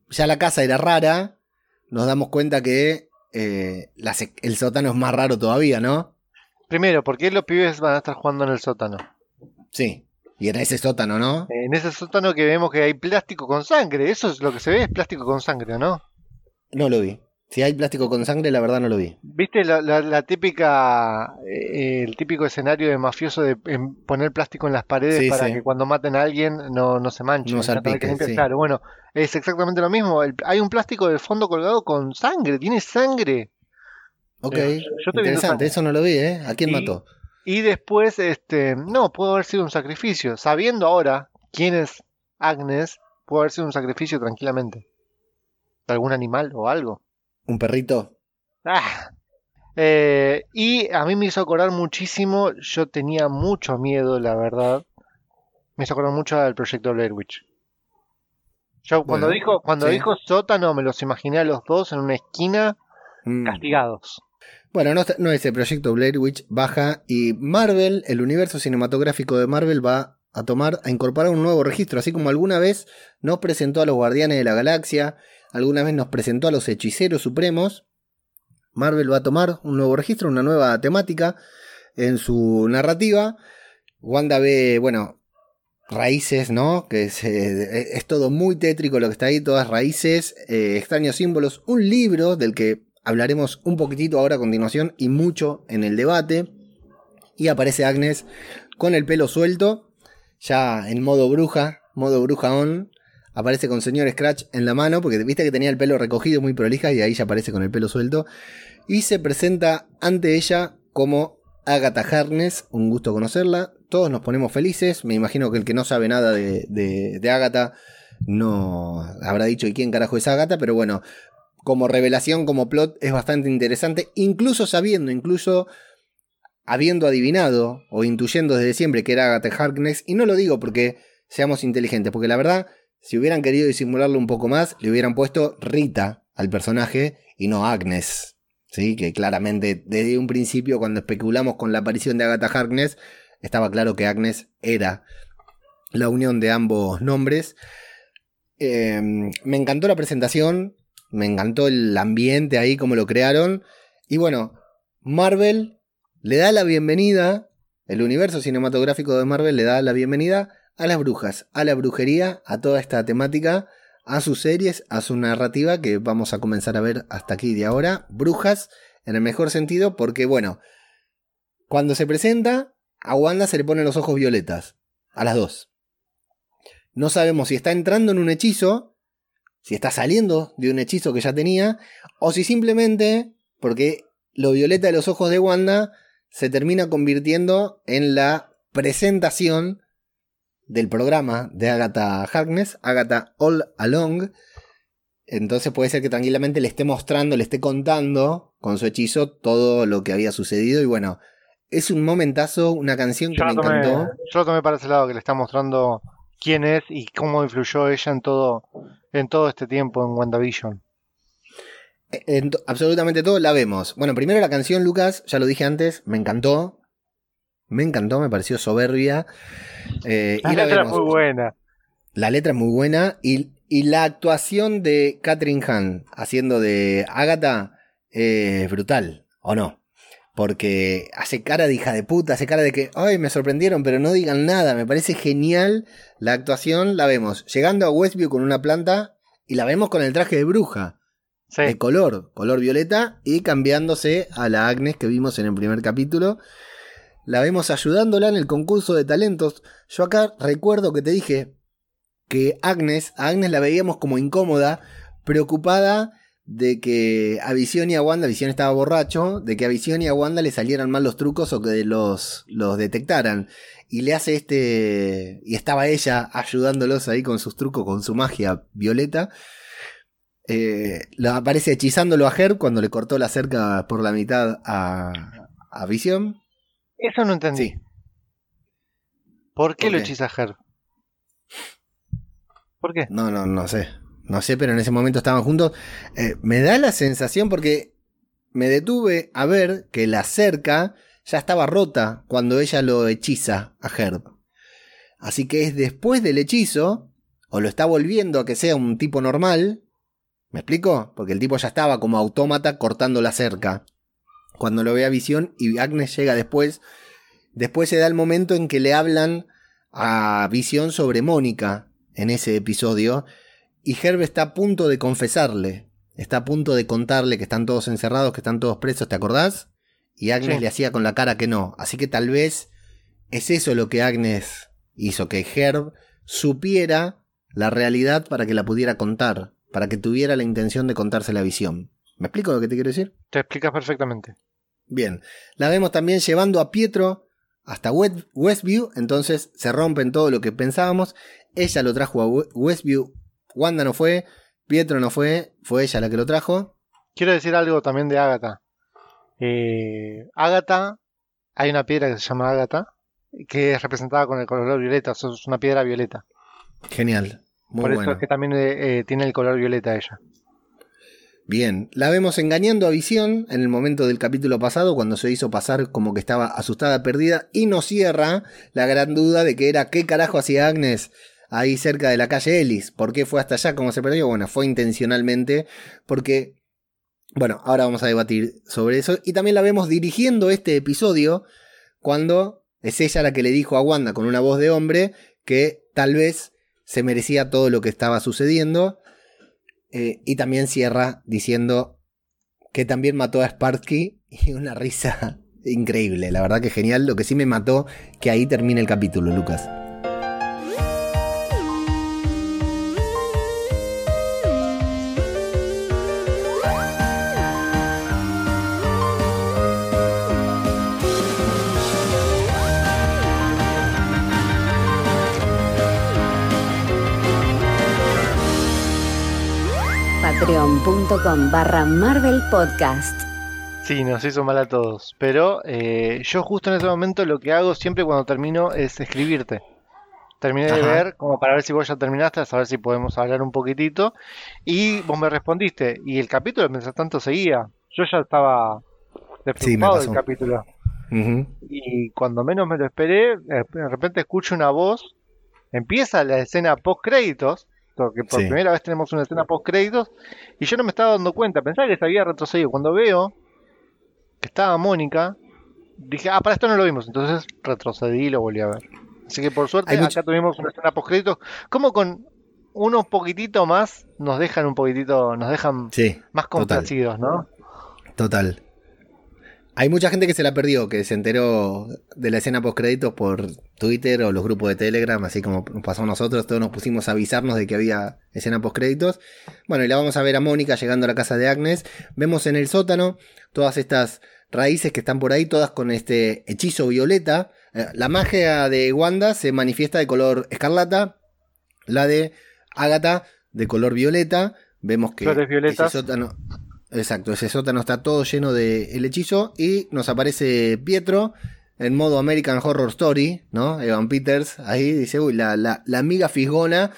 ya la casa era rara, nos damos cuenta que eh, sec- el sótano es más raro todavía, ¿no? Primero, ¿por qué los pibes van a estar jugando en el sótano? Sí. Y en ese sótano, ¿no? En ese sótano que vemos que hay plástico con sangre. Eso es lo que se ve, es plástico con sangre, ¿no? No lo vi. Si hay plástico con sangre, la verdad no lo vi. ¿Viste la, la- la típica, eh, el típico escenario de mafioso de poner plástico en las paredes Sí, para sí. que cuando maten a alguien no, no se manche? No salpique, sí. Claro, bueno, es exactamente lo mismo. El- hay un plástico de fondo colgado con sangre, tiene sangre. Ok, Eh, yo interesante, sangre. eso no lo vi, ¿eh? ¿A quién mató? Y después, este, no, pudo haber sido un sacrificio. Sabiendo ahora quién es Agnes, pudo haber sido un sacrificio tranquilamente. De algún animal o algo. ¿Un perrito? Ah. Eh, y a mí me hizo acordar muchísimo, yo tenía mucho miedo, la verdad. Me hizo acordar mucho al proyecto Blair Witch. Yo cuando Bueno, dijo, cuando sí. dijo sótano, me los imaginé a los dos en una esquina Mm. castigados. Bueno, no, es el proyecto Blair Witch, baja y Marvel, el universo cinematográfico de Marvel va a tomar, a incorporar un nuevo registro, así como alguna vez nos presentó a los Guardianes de la Galaxia, alguna vez nos presentó a los Hechiceros Supremos, Marvel va a tomar un nuevo registro, una nueva temática en su narrativa. Wanda ve, bueno, raíces, ¿no? Que es, eh, todo muy tétrico lo que está ahí, todas raíces, eh, extraños símbolos, un libro del que hablaremos un poquitito ahora a continuación y mucho en el debate. Y aparece Agnes con el pelo suelto, ya en modo bruja, modo bruja on. Aparece con señor Scratch en la mano, porque viste que tenía el pelo recogido muy prolija y ahí ya aparece con el pelo suelto. Y se presenta ante ella como Agatha Harkness, un gusto conocerla. Todos nos ponemos felices. Me imagino que el que no sabe nada de, de, de Agatha no habrá dicho ¿y quién carajo es Agatha? Pero bueno, como revelación, como plot, es bastante interesante. Incluso sabiendo, incluso habiendo adivinado o intuyendo desde siempre que era Agatha Harkness. Y no lo digo porque seamos inteligentes, porque la verdad, si hubieran querido disimularlo un poco más, le hubieran puesto Rita al personaje y no Agnes. ¿sí? Que claramente desde un principio cuando especulamos con la aparición de Agatha Harkness, estaba claro que Agnes era la unión de ambos nombres. Eh, me encantó la presentación, me encantó el ambiente ahí, como lo crearon. Y bueno, Marvel le da la bienvenida, el universo cinematográfico de Marvel le da la bienvenida a las brujas, a la brujería, a toda esta temática a sus series, a su narrativa que vamos a comenzar a ver hasta aquí de ahora. Brujas, en el mejor sentido, porque bueno, cuando se presenta, a Wanda se le ponen los ojos violetas, a las dos. No sabemos si está entrando en un hechizo, si está saliendo de un hechizo que ya tenía, o si simplemente, porque lo violeta de los ojos de Wanda se termina convirtiendo en la presentación del programa de Agatha Harkness, Agatha All Along. Entonces puede ser que tranquilamente le esté mostrando, le esté contando con su hechizo todo lo que había sucedido. Y bueno, es un momentazo, una canción que Yo me tomé, encantó. yo lo tomé para ese lado que le está mostrando quién es y cómo influyó ella en todo, en todo este tiempo en WandaVision. En absolutamente todo la vemos. Bueno, primero la canción, Lucas, ya lo dije antes, me encantó. Me encantó, me pareció soberbia. Eh, La y la letra es muy buena. La letra es muy buena y, y la actuación de Catherine Hahn haciendo de Agatha es brutal, ¿o no? Porque hace cara de hija de puta, hace cara de que, ay, me sorprendieron, pero no digan nada. Me parece genial la actuación. La vemos llegando a Westview con una planta y la vemos con el traje de bruja. Sí. De color, color violeta, y cambiándose a la Agnes que vimos en el primer capítulo. La vemos ayudándola en el concurso de talentos. Yo acá recuerdo que te dije que Agnes, a Agnes la veíamos como incómoda, preocupada de que a Visión y a Wanda, Visión estaba borracho, de que a Visión y a Wanda le salieran mal los trucos o que los, los detectaran. Y le hace este. Y estaba ella ayudándolos ahí con sus trucos, con su magia violeta. Eh, lo aparece hechizándolo a Herb cuando le cortó la cerca por la mitad a, a Visión. Eso no entendí. Sí. ¿Por qué ¿Por lo hechiza Her? ¿Por qué? No, no, no sé. No sé, pero en ese momento estaban juntos. Eh, me da la sensación porque me detuve a ver que la cerca ya estaba rota cuando ella lo hechiza a Herb. Así que es después del hechizo, o lo está volviendo a que sea un tipo normal. ¿Me explico? Porque el tipo ya estaba como autómata cortando la cerca. Cuando lo ve a Visión y Agnes llega después. Después se da el momento en que le hablan a Visión sobre Mónica en ese episodio. Y Herb está a punto de confesarle. Está a punto de contarle que están todos encerrados, que están todos presos, ¿te acordás? Y Agnes Sí. le hacía con la cara que no. Así que tal vez es eso lo que Agnes hizo, que Herb supiera la realidad para que la pudiera contar, para que tuviera la intención de contarse la visión. ¿Me explico lo que te quiero decir? Te explicas perfectamente. Bien, la vemos también llevando a Pietro hasta West- Westview, entonces se rompen todo lo que pensábamos. Ella lo trajo a We- Westview, Wanda no fue, Pietro no fue, fue ella la que lo trajo. Quiero decir algo también de Ágata. Eh, Ágata, hay una piedra que se llama Ágata, que es representada con el color violeta, o sea, es una piedra violeta. Genial, muy Por eso bueno. es que también eh, eh, tiene el color violeta ella. Bien, la vemos engañando a Visión en el momento del capítulo pasado cuando se hizo pasar como que estaba asustada, perdida y nos cierra la gran duda de que era qué carajo hacía Agnes ahí cerca de la calle Ellis. ¿Por qué fue hasta allá? ¿Cómo se perdió? Bueno, fue intencionalmente porque, bueno, ahora vamos a debatir sobre eso. Y también la vemos dirigiendo este episodio cuando es ella la que le dijo a Wanda con una voz de hombre que tal vez se merecía todo lo que estaba sucediendo. Eh, y también cierra diciendo que también mató a Sparky y una risa increíble, la verdad que genial. Lo que sí me mató que ahí termine el capítulo, Lucas. Patreon.com barra Marvel Podcast. Sí, nos hizo mal a todos. Pero eh, yo justo en ese momento lo que hago siempre cuando termino es escribirte. Terminé de ver, como para ver si vos ya terminaste, a saber si podemos hablar un poquitito. Y vos me respondiste. Y el capítulo, mientras tanto, seguía. Yo ya estaba Sí, despreocupado del pasó. capítulo. Y cuando menos me lo esperé, de repente escucho una voz. Empieza la escena post créditos. Que por Sí. primera vez tenemos una escena post créditos. Y yo no me estaba dando cuenta. Pensaba que se había retrocedido. Cuando veo que estaba Mónica, dije, ah, para esto no lo vimos. Entonces retrocedí y lo volví a ver. Así que por suerte Hay acá mucho- tuvimos una escena post créditos. Como con unos poquitito más nos dejan un poquitito, nos dejan Sí, más total. complacidos, ¿no? total. Hay mucha gente que se la perdió, que se enteró de la escena post créditos por Twitter o los grupos de Telegram, así como nos pasó a nosotros, todos nos pusimos a avisarnos de que había escena post créditos. Bueno, y la vamos a ver a Mónica llegando a la casa de Agnes. Vemos en el sótano todas estas raíces que están por ahí, todas con este hechizo violeta. Eh, La magia de Wanda se manifiesta de color escarlata, la de Agatha de color violeta. Vemos que Flores violetas. ese sótano, exacto, ese sótano está todo lleno de el hechizo y nos aparece Pietro en modo American Horror Story, ¿no? Evan Peters ahí dice, uy, la, la, la amiga fisgona.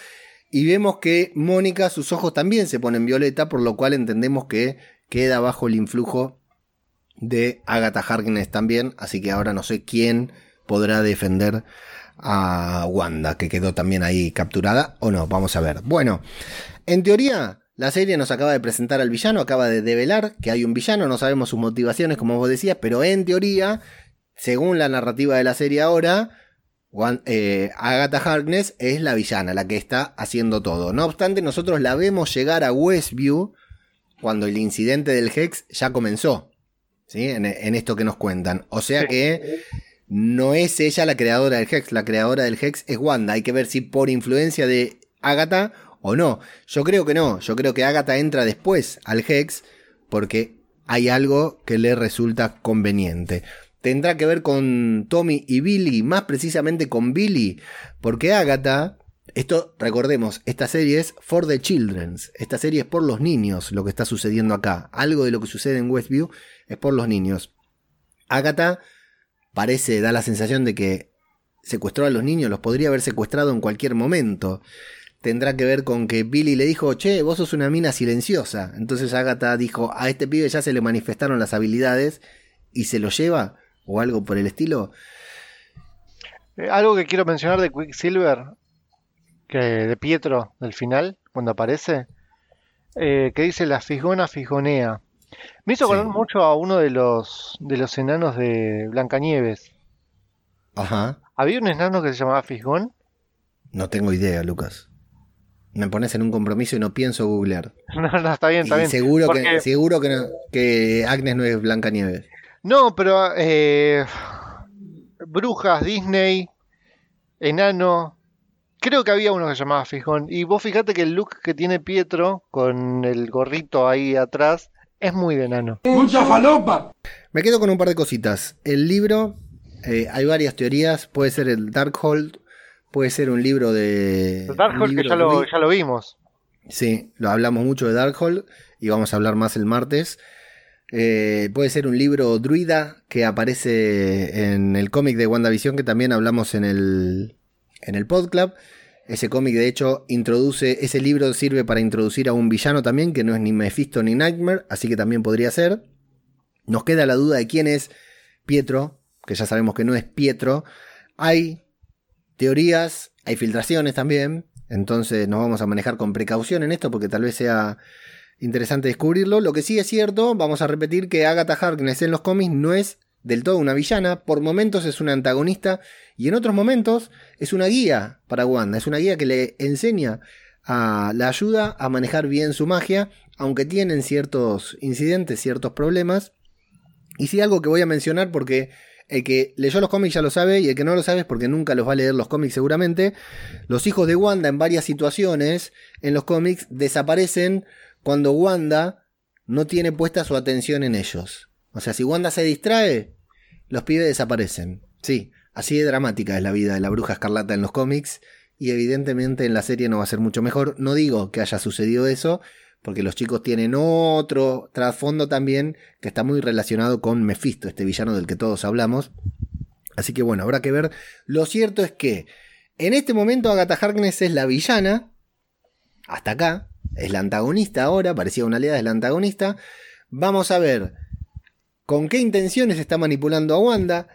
Y vemos que Mónica, sus ojos también se ponen violeta, por lo cual entendemos que queda bajo el influjo de Agatha Harkness también. Así que ahora no sé quién podrá defender a Wanda, que quedó también ahí capturada o no. Vamos a ver. Bueno, en teoría, la serie nos acaba de presentar al villano, acaba de develar que hay un villano, no sabemos sus motivaciones, como vos decías, pero en teoría, según la narrativa de la serie ahora, eh, Agatha Harkness es la villana, la que está haciendo todo. No obstante, nosotros la vemos llegar a Westview cuando el incidente del Hex ya comenzó. ¿sí? En, en esto que nos cuentan. O sea que no es ella la creadora del Hex, la creadora del Hex es Wanda. Hay que ver si por influencia de Agatha o no. Yo creo que no. Yo creo que Agatha entra después al Hex porque hay algo que le resulta conveniente. Tendrá que ver con Tommy y Billy, más precisamente con Billy, porque Agatha, esto recordemos, esta serie es for the children, esta serie es por los niños lo que está sucediendo acá. Algo de lo que sucede en Westview es por los niños. Agatha parece, da la sensación de que secuestró a los niños, los podría haber secuestrado en cualquier momento. Tendrá que ver con que Billy le dijo, che, vos sos una mina silenciosa. Entonces Agatha dijo, a este pibe ya se le manifestaron las habilidades y se lo lleva, o algo por el estilo. Eh, algo que quiero mencionar de Quicksilver, que de Pietro, del final, cuando aparece, eh, que dice la fijona fijonea. Me hizo Sí. acordar mucho a uno de los de los enanos de Blancanieves. Ajá. Había un enano que se llamaba Fisgón. No tengo idea, Lucas. Me pones en un compromiso y no pienso googlear. No, no, está bien, está Y bien. seguro Porque- que, seguro que, no- que Agnes no es Blanca Nieves. No, pero eh, brujas, Disney, enano. Creo que había uno que se llamaba Fijón. Y vos fíjate que el look que tiene Pietro con el gorrito ahí atrás es muy de enano. Me quedo con un par de cositas. El libro, eh, hay varias teorías. Puede ser el Darkhold, puede ser un libro de. Darkhold que ya lo, ya lo vimos. Sí, lo hablamos mucho de Darkhold y vamos a hablar más el martes. Eh, puede ser un libro druida que aparece en el cómic de WandaVision que también hablamos en el, en el podclub. Ese cómic de hecho introduce, ese libro sirve para introducir a un villano también que no es ni Mephisto ni Nightmare, así que también podría ser. Nos queda la duda de quién es Pietro, que ya sabemos que no es Pietro. Hay teorías, hay filtraciones también, entonces nos vamos a manejar con precaución en esto porque tal vez sea interesante descubrirlo. Lo que sí es cierto, vamos a repetir que Agatha Harkness en los cómics no es del todo una villana, por momentos es una antagonista y en otros momentos es una guía para Wanda, es una guía que le enseña a la ayuda a manejar bien su magia, aunque tienen ciertos incidentes, ciertos problemas. Y sí algo que voy a mencionar porque el que leyó los cómics ya lo sabe y el que no lo sabe es porque nunca los va a leer los cómics seguramente. Los hijos de Wanda en varias situaciones en los cómics desaparecen cuando Wanda no tiene puesta su atención en ellos. O sea, si Wanda se distrae, los pibes desaparecen. Sí, así de dramática es la vida de la bruja escarlata en los cómics y evidentemente en la serie no va a ser mucho mejor. No digo que haya sucedido eso, porque los chicos tienen otro trasfondo también que está muy relacionado con Mephisto, este villano del que todos hablamos. Así que bueno, habrá que ver. Lo cierto es que en este momento Agatha Harkness es la villana, hasta acá, es la antagonista ahora, parecía una aliada, es la antagonista. Vamos a ver con qué intenciones está manipulando a Wanda,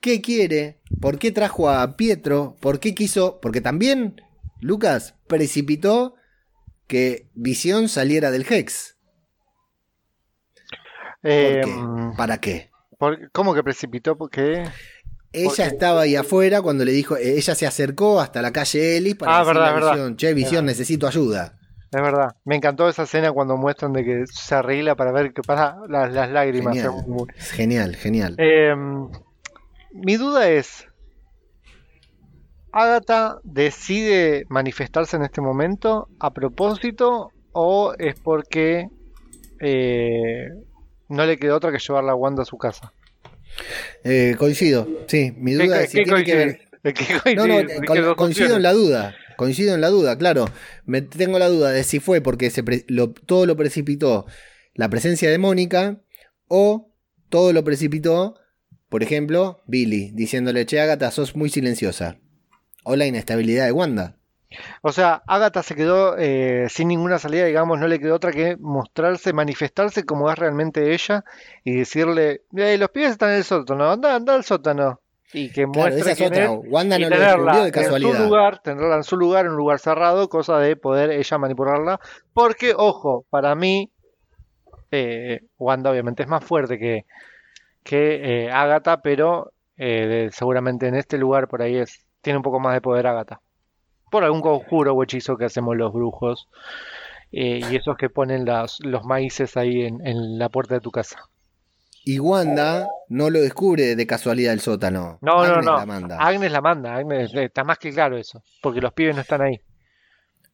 qué quiere, por qué trajo a Pietro, por qué quiso, porque también Lucas precipitó que Visión saliera del Hex. ¿Por Eh, qué? ¿Para qué? por- ¿Cómo que precipitó? Porque Ella qué? estaba ahí afuera cuando le dijo, eh, ella se acercó hasta la calle Ellis para Ah, decirle verdad, a verdad. Visión, che, Visión, necesito ayuda. es verdad. Me encantó esa escena cuando muestran de que se arregla para ver que para las, las lágrimas. Genial, genial, genial. Eh, mi duda es, ¿Agatha decide manifestarse en este momento a propósito o es porque eh, no le quedó otra que llevarla a Wanda a su casa? Eh, coincido, sí, mi ¿Qué- duda es si tiene que ver... No, no, dos coincido en la duda. Coincido en la duda, claro. Me tengo la duda de si fue porque se pre- lo- todo lo precipitó la presencia de Mónica o todo lo precipitó, por ejemplo, Billy, diciéndole, che, Agatha, sos muy silenciosa. O la inestabilidad de Wanda. O sea, Agatha se quedó eh, sin ninguna salida, digamos, no le quedó otra que mostrarse, manifestarse como es realmente ella y decirle, "Eh, los pibes están en el sótano, anda, anda al sótano. y que Claro, muestre esa es otra. Wanda no lo de en su casualidad. lugar, tenerla en su lugar, en un lugar cerrado, cosa de poder ella manipularla. Porque, ojo, para mí, eh, Wanda obviamente es más fuerte que, que eh, Agatha, pero seguramente en este lugar por ahí es, tiene un poco más de poder Agatha. Por algún conjuro o hechizo que hacemos los brujos. eh, y esos que ponen las- los maíces ahí en, en la puerta de tu casa. Y Wanda no lo descubre de casualidad el sótano. No, no, Agnes no. la manda. Agnes la manda, Agnes, eh, está más que claro eso, porque los pibes no están ahí.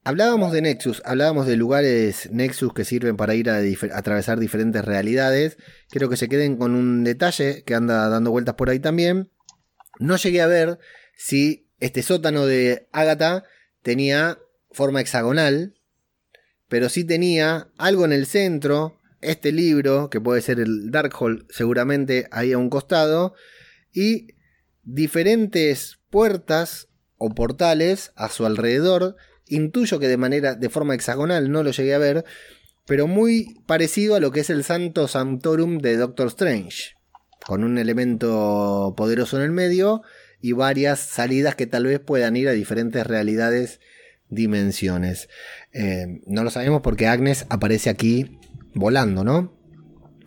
Hablábamos de Nexus, hablábamos de lugares Nexus que sirven para ir a difer- atravesar diferentes realidades. Quiero que se queden con un detalle que anda dando vueltas por ahí también. No llegué a ver si este sótano de Agatha tenía forma hexagonal, pero sí tenía algo en el centro, este libro, que puede ser el Darkhold seguramente ahí a un costado, y diferentes puertas o portales a su alrededor. Intuyo que de manera, de forma hexagonal, no lo llegué a ver, pero muy parecido a lo que es el Santo Sanctorum de Doctor Strange, con un elemento poderoso en el medio y varias salidas que tal vez puedan ir a diferentes realidades, dimensiones. Eh, no lo sabemos porque Agnes aparece aquí volando, ¿no?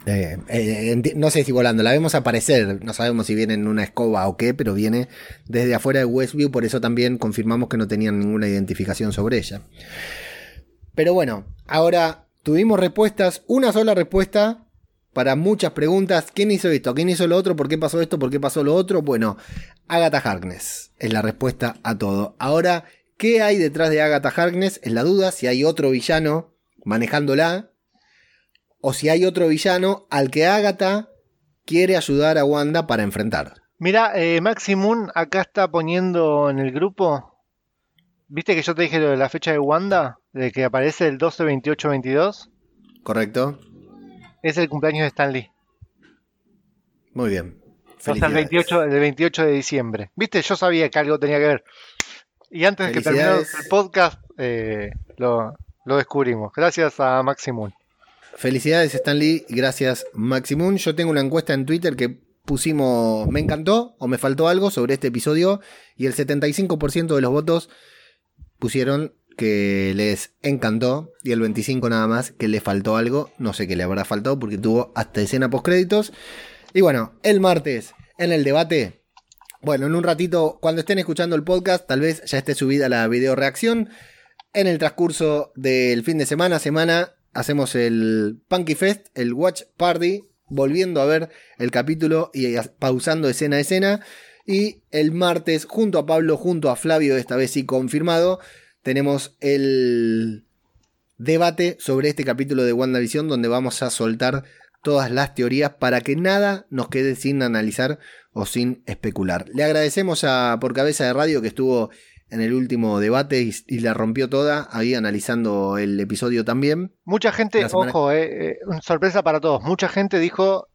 Eh, eh, no sé si volando, la vemos aparecer, no sabemos si viene en una escoba o qué, pero viene desde afuera de Westview, por eso también confirmamos que no tenían ninguna identificación sobre ella. Pero bueno, ahora tuvimos respuestas, una sola respuesta para muchas preguntas. ¿Quién hizo esto? ¿Quién hizo lo otro? ¿Por qué pasó esto? ¿Por qué pasó lo otro? Bueno, Agatha Harkness es la respuesta a todo. Ahora, ¿qué hay detrás de Agatha Harkness? Es la duda, si hay otro villano manejándola, o si hay otro villano al que Agatha quiere ayudar a Wanda para enfrentar. Mira, eh, Maximun acá está poniendo en el grupo. ¿Viste que yo te dije lo de la fecha de Wanda? De que aparece el 12, 28, 22. ¿Correcto? Es el cumpleaños de Stan Lee. Muy bien. Sea, el Felicidades. 28, el 28 de diciembre. ¿Viste? Yo sabía que algo tenía que ver. Y antes de que terminara el podcast, eh, lo, lo descubrimos. Gracias a Maximun. Felicidades Stan Lee, gracias Maximum. Yo tengo una encuesta en Twitter que pusimos me encantó o me faltó algo sobre este episodio y el 75% de los votos pusieron que les encantó y el 25 nada más que le faltó algo, no sé qué le habrá faltado porque tuvo hasta escena post créditos. Y bueno, el martes en el debate, bueno, en un ratito cuando estén escuchando el podcast, tal vez ya esté subida la video reacción. En el transcurso del fin de semana, semana, hacemos el Punky Fest, el Watch Party, volviendo a ver el capítulo y pausando escena a escena. Y el martes, junto a Pablo, junto a Flavio, esta vez sí confirmado, tenemos el debate sobre este capítulo de WandaVision, donde vamos a soltar todas las teorías para que nada nos quede sin analizar o sin especular. Le agradecemos a Por Cabeza de Radio que estuvo en el último debate y, y la rompió toda, ahí analizando el episodio también. Mucha gente, semana- ojo, eh, eh, sorpresa para todos. Mucha gente dijo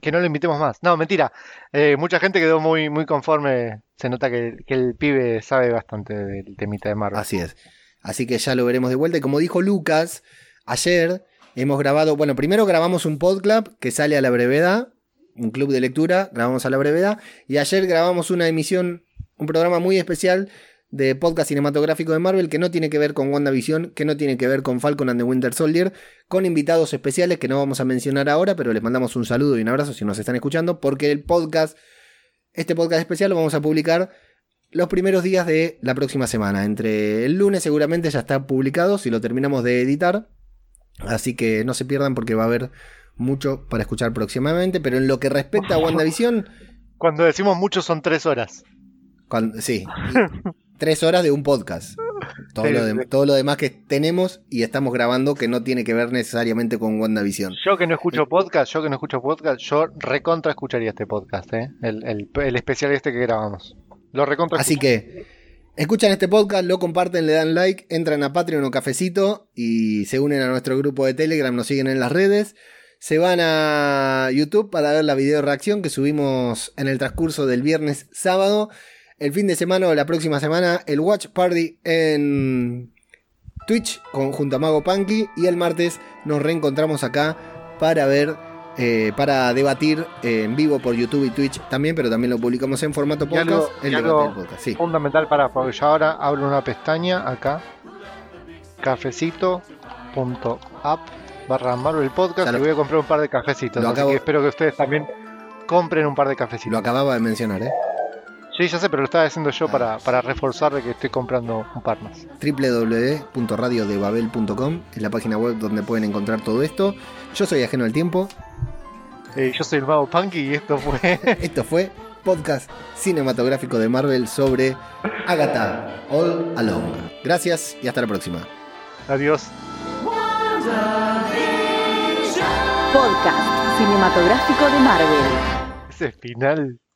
que no lo invitemos más. No, mentira. Eh, mucha gente quedó muy, muy conforme. Se nota que, que el pibe sabe bastante del temita de Marvel. Así es. Así que ya lo veremos de vuelta. Y como dijo Lucas, ayer hemos grabado, bueno, primero grabamos un podclub que sale a la brevedad, un club de lectura, grabamos a la brevedad, y ayer grabamos una emisión, un programa muy especial de podcast cinematográfico de Marvel que no tiene que ver con WandaVision, que no tiene que ver con Falcon and the Winter Soldier, con invitados especiales que no vamos a mencionar ahora, pero les mandamos un saludo y un abrazo si nos están escuchando, porque el podcast, este podcast especial lo vamos a publicar los primeros días de la próxima semana. Entre el lunes seguramente ya está publicado si lo terminamos de editar. Así que no se pierdan porque va a haber mucho para escuchar próximamente. Pero en lo que respecta a WandaVision, Cuando decimos mucho son tres horas. cuando- sí, tres horas de un podcast. Todo, Sí, lo de- sí. todo lo demás que tenemos y estamos grabando que no tiene que ver necesariamente con WandaVision. Yo que no escucho podcast, yo que no escucho podcast, yo recontra escucharía este podcast, ¿eh? El, el- el especial este que grabamos. Lo recontra Así que escuchan este podcast, lo comparten, le dan like, entran a Patreon o Cafecito y se unen a nuestro grupo de Telegram, nos siguen en las redes. Se van a YouTube para ver la video reacción que subimos en el transcurso del viernes sábado. El fin de semana o la próxima semana, el Watch Party en Twitch con, junto a Mago Punky. Y el martes nos reencontramos acá para ver eh, para debatir eh, en vivo por YouTube y Twitch también, pero también lo publicamos en formato podcast. algo, el debate del podcast, sí. fundamental para, porque yo ahora abro una pestaña acá, cafecito.app barra Marvel Podcast lo- y voy a comprar un par de cafecitos. Lo así acabo- que espero que ustedes también compren un par de cafecitos. Lo acababa de mencionar, ¿eh? Sí, ya sé, pero lo estaba haciendo yo para, para reforzar de que estoy comprando un par más. www.radiodebabel.com es la página web donde pueden encontrar todo esto. Yo soy ajeno al tiempo. Eh, yo soy el mago Punky y esto fue Esto fue podcast cinematográfico de Marvel sobre Agatha All Along. Gracias y hasta la próxima. Adiós. Podcast cinematográfico de Marvel. Ese final.